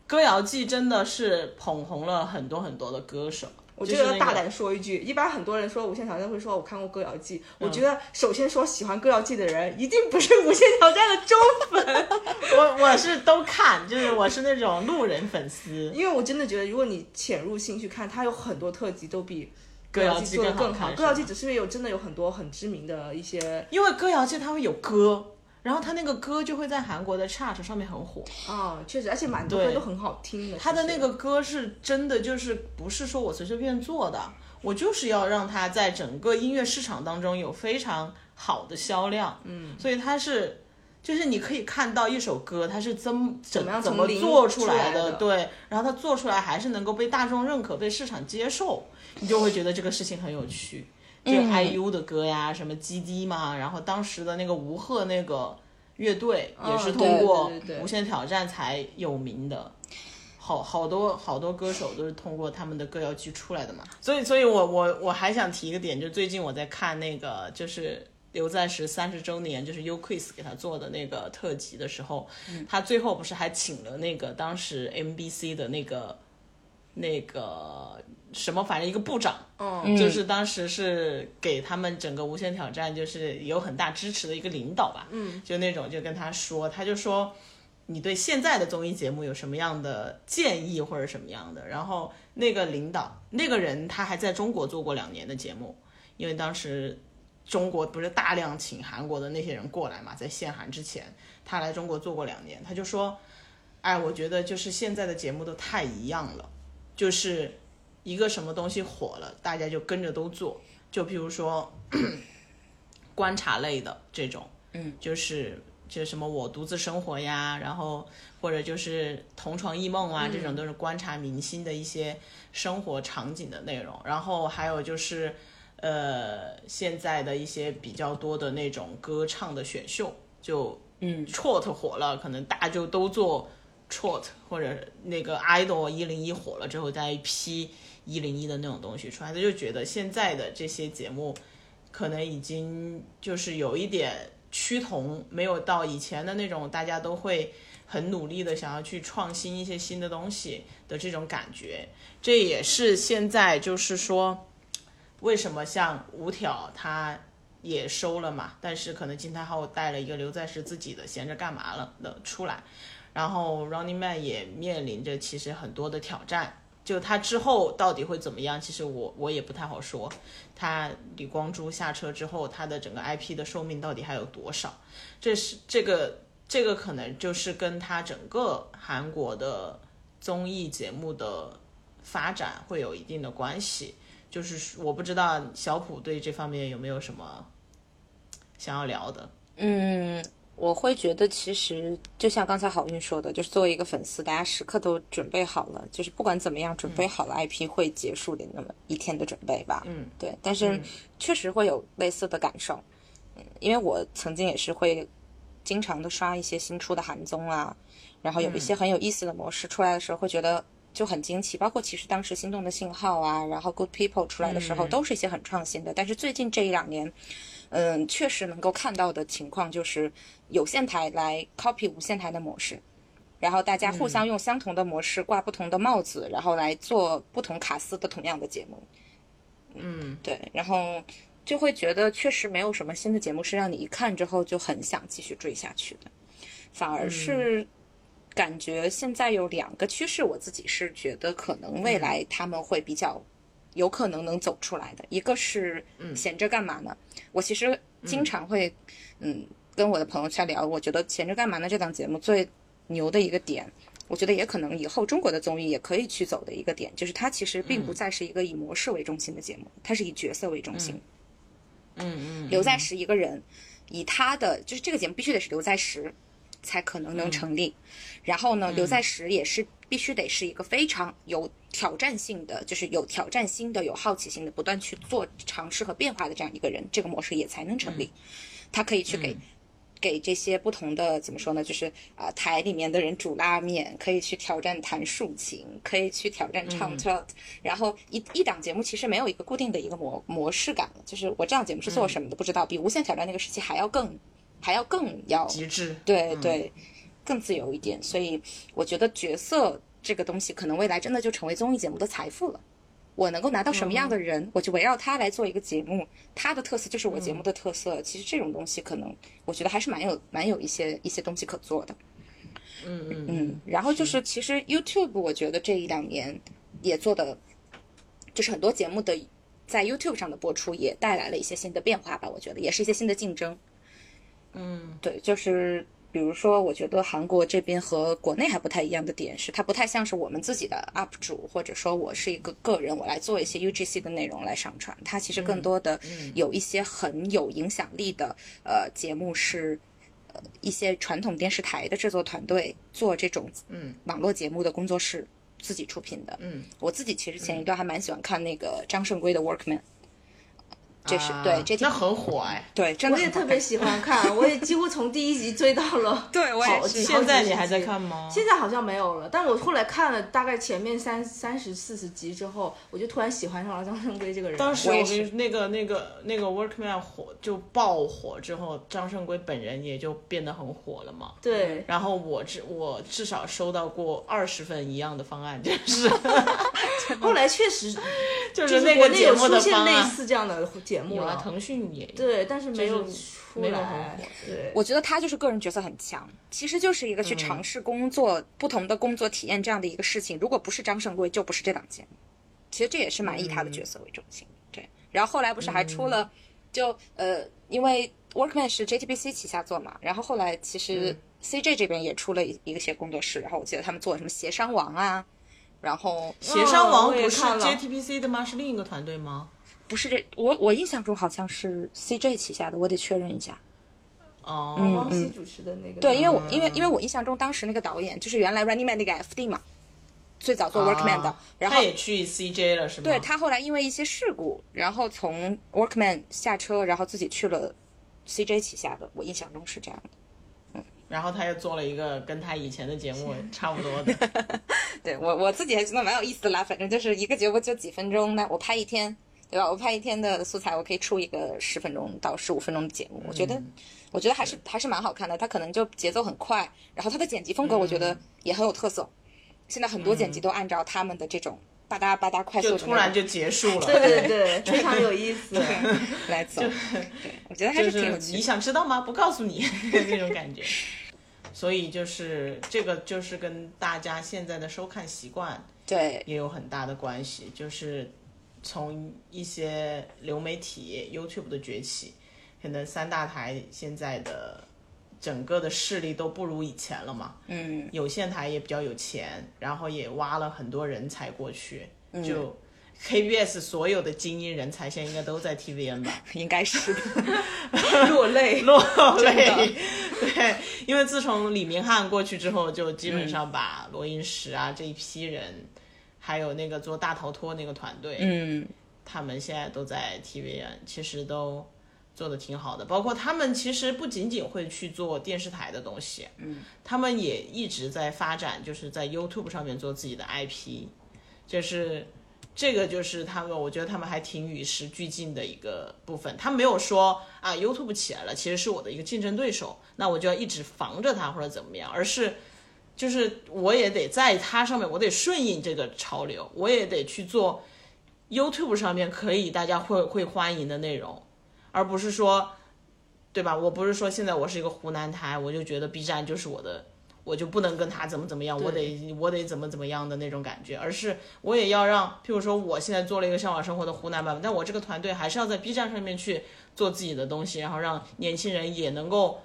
歌谣季》真的是捧红了很多很多的歌手。我觉得大胆说一句，一般很多人说《无限挑战》会说我看过《歌谣季》，我觉得首先说喜欢《歌谣季》的人一定不是《无限挑战》的忠粉，我我是都看，就是我是那种路人粉丝。因为我真的觉得，如果你潜入性去看，它有很多特辑都比《歌谣谣季》做的更好。歌谣季》只是因为有真的有很多很知名的一些因为歌谣季它会有歌，然后他那个歌就会在韩国的 chart 上面很火。啊，确实，而且蛮多歌都很好听的。他的那个歌是真的，就是不是说我随随便做的，我就是要让它在整个音乐市场当中有非常好的销量。嗯，所以它是，就是你可以看到一首歌它是怎么怎么样怎么做出来出来的对，然后它做出来还是能够被大众认可、被市场接受，你就会觉得这个事情很有趣。就嗯 IU 的歌呀，什么 GD 嘛，然后当时的那个吴赫那个乐队也是通过无限挑战才有名的。好好多好多歌手都是通过他们的歌谣剧出来的嘛，所以所以我我我还想提一个点，就最近我在看那个就是刘在石三十周年，就是 u q u i s 给他做的那个特辑的时候，他最后不是还请了那个当时 MBC 的那个那个什么，反正一个部长，嗯，就是当时是给他们整个无限挑战就是有很大支持的一个领导吧，嗯，就那种就跟他说，他就说你对现在的综艺节目有什么样的建议或者什么样的，然后那个领导那个人他还在中国做过两年的节目。因为当时中国不是大量请韩国的那些人过来嘛，在限韩之前，他来中国做过两年，他就说，哎，我觉得就是现在的节目都太一样了，就是一个什么东西火了，大家就跟着都做，就比如说 观察类的这种，嗯，就是就什么我独自生活呀，然后或者就是同床异梦啊，这种都是观察明星的一些生活场景的内容。然后还有就是，呃，现在的一些比较多的那种歌唱的选秀，就嗯。trot 火了，可能大家就都做 trot，或者那个 idol 一零一火了之后，再一批一零一的那种东西出来，他就觉得现在的这些节目可能已经就是有一点趋同，没有到以前的那种大家都会很努力的想要去创新一些新的东西的这种感觉。这也是现在就是说，为什么像五条他也收了嘛，但是可能金泰浩带了一个刘在石自己的闲着干嘛了的出来，然后 Running Man 也面临着其实很多的挑战。就他之后到底会怎么样？其实我我也不太好说。他李光洙下车之后，他的整个 IP 的寿命到底还有多少？这是这个这个可能就是跟他整个韩国的综艺节目的发展会有一定的关系。就是我不知道小普对这方面有没有什么想要聊的？嗯，我会觉得其实就像刚才好运说的，就是作为一个粉丝，大家时刻都准备好了，就是不管怎么样，准备好了 IP 会结束的那么一天的准备吧。嗯，对。但是确实会有类似的感受，嗯，因为我曾经也是会经常的刷一些新出的韩综啊，然后有一些很有意思的模式出来的时候，会觉得。就很惊奇，包括其实当时心动的信号啊，然后 Good People 出来的时候，都是一些很创新的。但是最近这一两年，嗯，确实能够看到的情况就是有线台来 copy 无线台的模式，然后大家互相用相同的模式挂不同的帽子，然后来做不同卡司的同样的节目。嗯，对，然后就会觉得确实没有什么新的节目是让你一看之后就很想继续追下去的，反而是。感觉现在有两个趋势，我自己是觉得可能未来他们会比较有可能能走出来的。一个是闲着干嘛呢？我其实经常会嗯跟我的朋友在聊，我觉得闲着干嘛呢这档节目最牛的一个点，我觉得也可能以后中国的综艺也可以去走的一个点，就是它其实并不再是一个以模式为中心的节目，它是以角色为中心。嗯嗯，刘在石一个人，以他的就是这个节目必须得是刘在石。才可能能成立，然后呢，刘在石也是必须得是一个非常有挑战性的，就是有挑战心的、有好奇心的，不断去做尝试和变化的这样一个人，这个模式也才能成立。他可以去给给这些不同的怎么说呢？就是啊，台里面的人煮拉面，可以去挑战弹竖琴，可以去挑战唱 trot，然后一一档节目其实没有一个固定的一个模模式感了，就是我这档节目是做什么的不知道，比无限挑战那个时期还要更。还要更要极致，对对，更自由一点。所以我觉得角色这个东西，可能未来真的就成为综艺节目的财富了。我能够拿到什么样的人，我就围绕他来做一个节目，他的特色就是我节目的特色。其实这种东西，可能我觉得还是蛮有蛮有一些一些东西可做的。嗯嗯嗯。然后就是，其实 YouTube 我觉得这一两年也做的，就是很多节目的在 YouTube 上的播出也带来了一些新的变化吧。我觉得也是一些新的竞争。嗯，对，就是比如说，我觉得韩国这边和国内还不太一样的点是，它不太像是我们自己的 UP 主，或者说我是一个个人，我来做一些 UGC 的内容来上传。它其实更多的有一些很有影响力的呃节目是，呃一些传统电视台的制作团队做这种嗯网络节目的工作室自己出品的。嗯，我自己其实前一段还蛮喜欢看那个张胜圭的 Workman。这是对，这那很火哎，对，真的我也特别喜欢看，我也几乎从第一集追到了。对，我也是。现在你还在看吗？现在好像没有了，但我后来看了大概前面三三十四十集之后，我就突然喜欢上了张胜圭这个人。当时我跟那个那个那个 Workman 火就爆火之后，张胜圭本人也就变得很火了嘛。对。然后我至我至少收到过二十份一样的方案，就是 后来确实就是那个节目的方案类似这样的节目了，腾讯。也对，但是没有出来。对，我觉得他就是个人角色很强，其实就是一个去尝试工作、不同的工作体验这样的一个事情。如果不是张胜贵，就不是这档节目。其实这也是蛮以他的角色为中心。对，然后后来不是还出了，就呃，因为 Workman 是 JTBC 旗下做嘛，然后后来其实 CJ 这边也出了一一个些工作室，然后我记得他们做了什么协商王啊，然后协商王不是看了 JTBC 的吗？是另一个团队吗？不是这我我印象中好像是 CJ 旗下的，我得确认一下。哦，王希主持的那个。对，因为我因为因为我印象中当时那个导演就是原来 Running Man 那个 FD 嘛，最早做 Workman 的，啊然后他也去 CJ 了是吗？对他后来因为一些事故，然后从 Workman 下车，然后自己去了 CJ 旗下的，我印象中是这样的。然后他又做了一个跟他以前的节目 差不多的，对我我自己还觉得蛮有意思的啦，反正就是一个节目就几分钟，那我拍一天，对吧？我拍一天的素材，我可以出一个十分钟到十五分钟的节目，我觉得。我觉得还是还是蛮好看的，它可能就节奏很快，然后它的剪辑风格我觉得也很有特色。现在很多剪辑都按照他们的这种吧嗒吧嗒快速就突然就结束了。对对对，非常有意思。来走。对，我觉得还是是挺有趣的。你想知道吗？不告诉你 那种感觉。所以就是这个，就是跟大家现在的收看习惯对，也有很大的关系。就是从一些流媒体 YouTube 的崛起，可能三大台现在的整个的势力都不如以前了嘛。嗯，有线台也比较有钱，然后也挖了很多人才过去，嗯就 KBS 所有的精英人才现在应该都在 TVN 吧。应该是的。落泪。落泪。对，因为自从李明翰过去之后，就基本上把罗英石啊这一批人，还有那个做大逃脱那个团队，嗯，他们现在都在 TVN，其实都做的挺好的。包括他们其实不仅仅会去做电视台的东西，嗯，他们也一直在发展，就是在 YouTube 上面做自己的 IP，就是。这个就是他们，我觉得他们还挺与时俱进的一个部分。他没有说啊，YouTube 起来了，其实是我的一个竞争对手，那我就要一直防着他或者怎么样，而是就是我也得在它上面，我得顺应这个潮流，我也得去做 YouTube 上面可以大家会会欢迎的内容，而不是说，对吧？我不是说现在我是一个湖南台，我就觉得 B 站就是我的。我就不能跟他怎么怎么样，我得我得怎么怎么样的那种感觉，而是我也要让，譬如说我现在做了一个向往生活的湖南版本，但我这个团队还是要在 B 站上面去做自己的东西，然后让年轻人也能够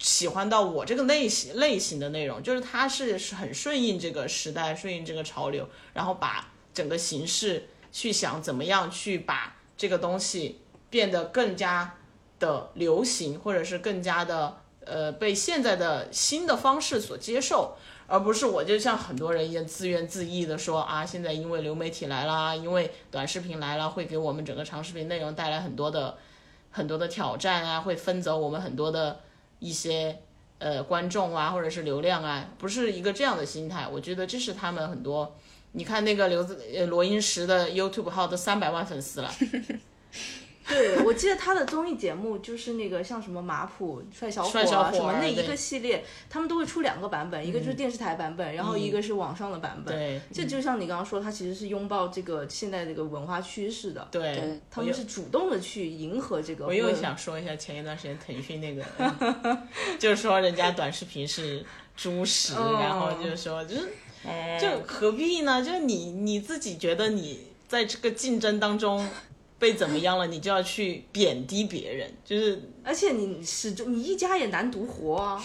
喜欢到我这个类型类型的内容，就是它是是很顺应这个时代，顺应这个潮流，然后把整个形式去想怎么样去把这个东西变得更加的流行，或者是更加的。呃，被现在的新的方式所接受，而不是我就像很多人一样自怨自艾的说啊，现在因为流媒体来啦，因为短视频来了，会给我们整个长视频内容带来很多的很多的挑战啊，会分走我们很多的一些呃观众啊，或者是流量啊，不是一个这样的心态。我觉得这是他们很多，你看那个刘子呃罗英石的 YouTube 号都三百万粉丝了。对，我记得他的综艺节目就是那个像什么马普帅小伙帅小伙啊什么那一个系列，他们都会出两个版本，一个就是电视台版本，然后一个是网上的版本。对这就像你刚刚说，他其实是拥抱这个现在这个文化趋势的。对，他们是主动的去迎合这个。我又想说一下前一段时间腾讯那个，就是说人家短视频是猪食，哦然后就是说就是就何必呢？就是你你自己觉得你在这个竞争当中被怎么样了，你就要去贬低别人，就是而且你始终你一家也难独活啊。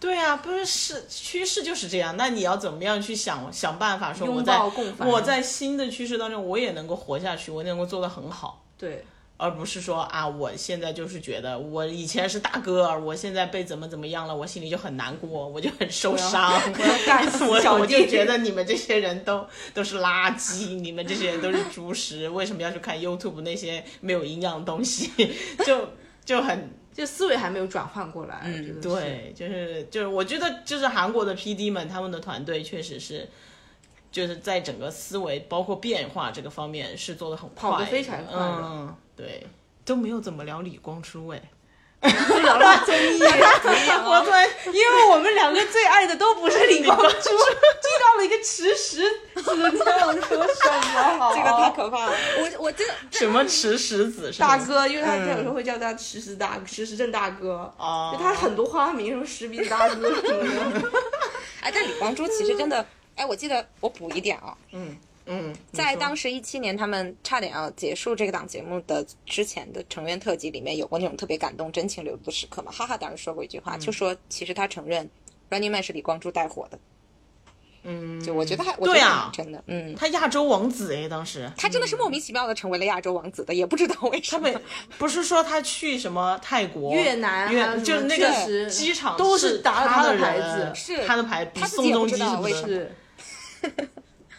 对啊，不是是趋势就是这样，那你要怎么样去想想办法说我在我在新的趋势当中我也能够活下去，我也能够做得很好。对，而不是说啊，我现在就是觉得我以前是大哥，我现在被怎么怎么样了，我心里就很难过，我就很受伤，我要干 死我小我就觉得你们这些人都都是垃圾，你们这些人都是猪食，为什么要去看 YouTube 那些没有营养的东西？就就很就思维还没有转换过来。嗯，对，就是就是，我觉得就是韩国的 PD 们，他们的团队确实是。就是在整个思维包括变化这个方面是做的很快的，跑得非常快的嗯，对，都没有怎么聊李光洙哎，就聊了综艺，我突然因为我们两个最爱的都不是李光洙，遇到了一个吃食子，你要说什么好？这个太可怕了。我我这 什么池石子大哥，因为他有时候会叫他吃食大吃食镇大哥，哦。就他很多花名，什么石鼻子大哥什么的。哎，但李光洙其实真的，哎，我记得我补一点啊，嗯，嗯，在当时时一七年他们差点要结束这个档节目的之前的成员特辑里面有过那种特别感动、真情流露的时刻嘛？哈哈，当时说过一句话，就说其实他承认 Running Man 是李光洙带火的。嗯，就我觉得还，对啊。真的，嗯，他亚洲王子哎，当时。他真的是莫名其妙的成为了亚洲王子的，也不知道为什么。他们不是说他去什么泰国、越南越南就是那个机场都是是打了他的牌子。是。他的牌，子宋仲基什么的。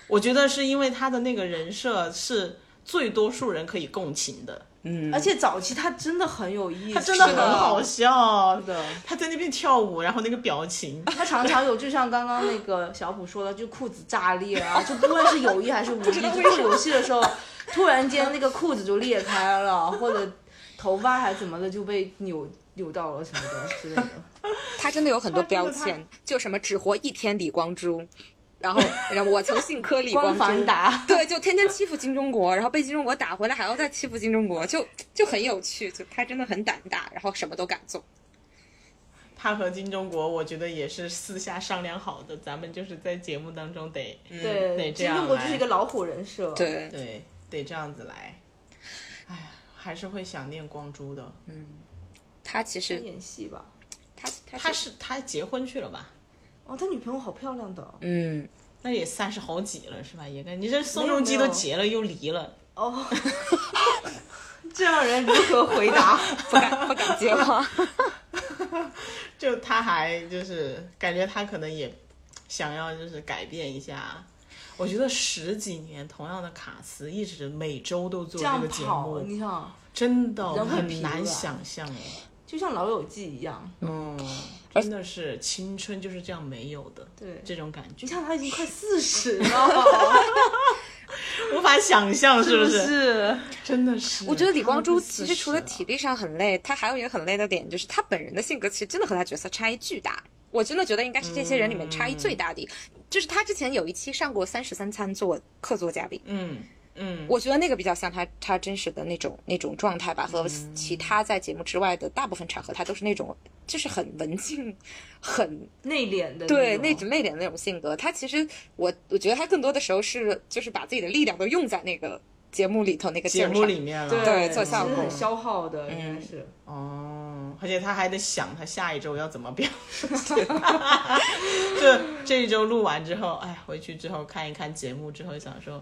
我觉得是因为他的那个人设是最多数人可以共情的，嗯，而且早期他真的很有意思，他真的很好笑。的。他在那边跳舞，然后那个表情，他常常有，就像刚刚那个小普说的，就裤子炸裂啊，就不论是有意还是无意，就做游戏的时候，突然间那个裤子就裂开了，或者头发还怎么的就被扭扭到了什么的之类的。他真的有很多标签，就什么只活一天李光洙，然后 然后我曾信柯李光繁，达，对，就天天欺负金钟国，然后被金钟国打回来，还要再欺负金钟国，就就很有趣，就他真的很胆大，然后什么都敢做。他和金钟国，我觉得也是私下商量好的，咱们就是在节目当中得对，得这样金钟国就是一个老虎人设。，对，对得这样子来。哎呀，还是会想念光洙的。嗯他其实演戏吧。他他他是他结婚去了吧？哦，他女朋友好漂亮的。嗯，那也三十好几了是吧？也该你这宋仲基都结了又离了，哦，这让人如何回答？不敢不敢接话。就他还就是感觉他可能也想要就是改变一下。我觉得十几年同样的卡司，一直每周都做这个节，目，你想，真的很难想象哎。就像《老友记》一样。嗯，真的是青春就是这样没有的，对这种感觉你，看他已经快四十了，无法想象是不不是？是？真的是。我觉得李光洙其实除了体力上很累，他还有一个很累的点，就是他本人的性格其实真的和他角色差异巨大。我真的觉得应该是这些人里面差异最大的一个，就是他之前有一期上过《三十三餐》做客座嘉宾，嗯嗯，我觉得那个比较像他他真实的那种那种状态吧，和其他在节目之外的大部分场合，他都是那种就是很文静、很内敛的对那那种内敛的那种性格。他其实我我觉得他更多的时候是就是把自己的力量都用在那个节目里头那个节目里面了，对做效果其实很消耗的，应该是。哦，而且他还得想他下一周要怎么表现。就这一周录完之后，哎，回去之后看一看节目之后，想说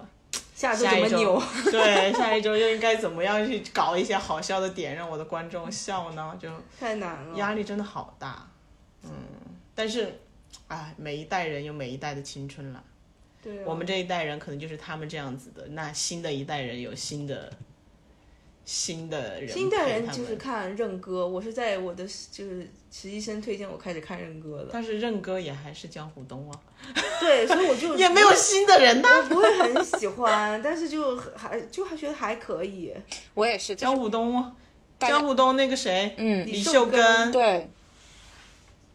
下周？对下一周又应该怎么样去搞一些好笑的点，让我的观众笑呢？就太难了。压力真的好大。嗯，但是，哎，每一代人有每一代的青春了。对啊，我们这一代人可能就是他们这样子的，那新的一代人有新的新的人，新的人就是。看任哥，我是在我的就是实习生推荐我开始看任哥的。但是任哥也还是江湖东啊，对，所以我就 也没有新的人呐、我不会很喜欢，但是就还就还觉得还可以。我也是，就是江湖东江湖东那个谁，嗯李秀根，对，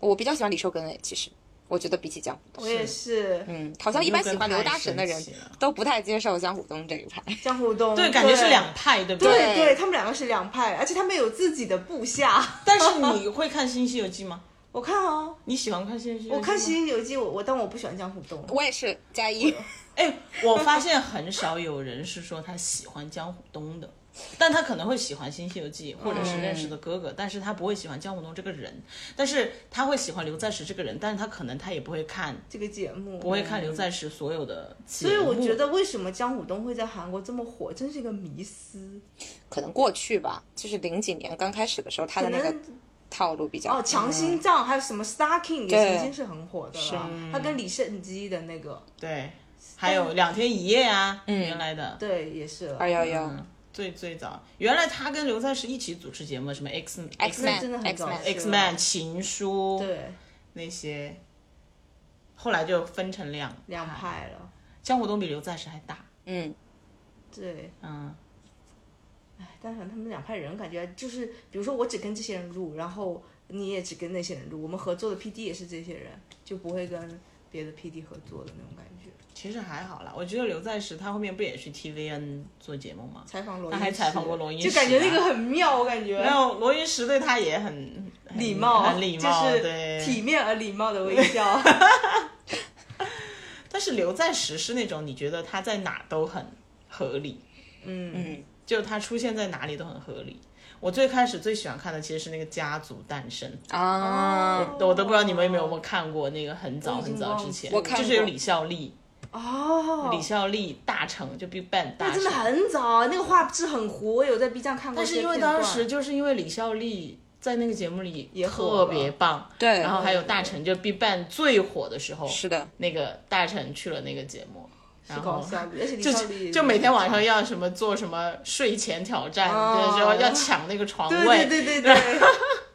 我比较喜欢李秀根诶，其实我觉得比起江湖东，我也是嗯，好像一般喜欢刘大神的人都不太接受江湖东这一派。江湖东，对，感觉是两派，对不对对对，他们两个是两派，而且他们有自己的部下。但是你会看《新西游记》吗？我看哦，你喜欢看《新西游记》？我看《新西游记》，我我但我不喜欢江湖东。我也是加一，哎，我发现很少有人是说他喜欢江湖东的，但他可能会喜欢《新西游记》或者是认识的哥哥，但是他不会喜欢江武东这个人，但是他会喜欢刘在石这个人，但是他可能他也不会看，这个节目。不会看刘在石所有的节所以我觉得为什么江武东会在韩国这么火，真是一个迷思。可能过去吧，就是零几年刚开始的时候，他的那个可能套路比较哦，强。心脏还有什么 Star King 也对曾经是很火的了，他跟李胜基的那个，对，还有两天一夜啊，原来的。对，也是。了。二幺幺。嗯，最最早，原来他跟刘在石一起主持节目，什么 X X 那真的 Man 很 X 早 Man，X Man 情书，对，那些，后来就分成两两派了。江湖东比刘在石还大，嗯，对，嗯，但是他们两派人感觉就是，比如说我只跟这些人录，然后你也只跟那些人录，我们合作的 PD 也是这些人，就不会跟别的 PD 合作的那种感觉。其实还好啦。我觉得刘在石他后面不也去 TVN 做节目吗？采访罗，他还采访过罗英石啊就感觉那个很妙，我感觉然后罗云石对他也很很礼貌，很礼貌，就是对。体面而礼貌的微笑。但是刘在石是那种你觉得他在哪都很合理，嗯，嗯，就他出现在哪里都很合理。我最开始最喜欢看的其实是那个《家族诞生》，啊，我都不知道你们有没有看过那个很早很早之前，我看就是有李孝利，哦，李孝利大成就 Big Bang 大成，那真的很早，那个画质很糊，我有在 B 站看过但是因为。当时就是因为李孝利在那个节目里也特别棒，对，然后还有大成就 Big Bang 最火的时候，是的，那个大成去了那个节目，是然后就就每天晚上要什么做什么睡前挑战，哦。就是要抢那个床位。对对对对，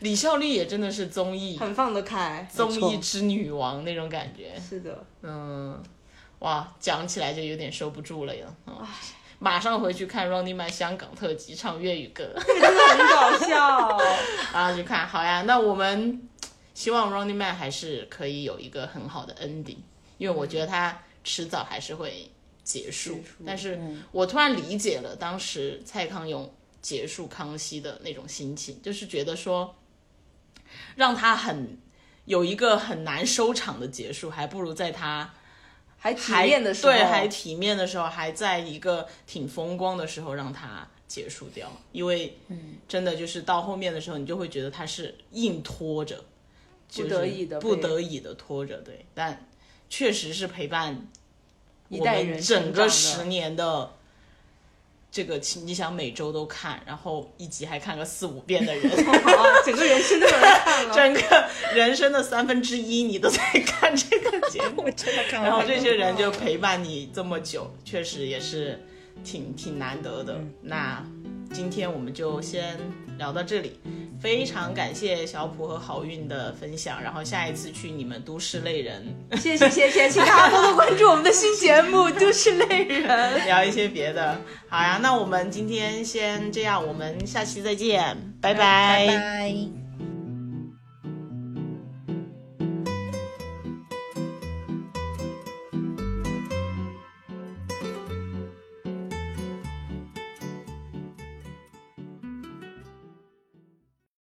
李孝利也真的是综艺很放得开。综艺之女王那种感觉，是的，嗯，哇，讲起来就有点收不住了呀。嗯马上回去看 Running Man 香港特辑唱粤语歌，真的很搞笑。然后去看。好呀，那我们希望 Running Man 还是可以有一个很好的 ending，因为我觉得它迟早还是会结束。结束但是我突然理解了当时蔡康永结束康熙的那种心情，就是觉得说，让他很有一个很难收场的结束，还不如在他。还体还面的时候，对，还体面的时候，还在一个挺风光的时候让他结束掉，因为真的就是到后面的时候，你就会觉得他是硬拖着，就是不得已的不得已的拖着，对，但确实是陪伴我们整个十年的。这个你想每周都看，然后一集还看个四五遍的人，哇 整个人生都有人看了。整个人生的三分之一你都在看这个节目，我真的看然后这些人就陪伴你这么久，确实也是挺挺难得的。嗯。那今天我们就先聊到这里，非常感谢小普和好运的分享。然后下一次去你们都市类人 谢谢谢谢，请大家多多关注我们的新节目《都市类人》。聊一些别的。好呀，那我们今天先这样，我们下期再见，拜拜拜。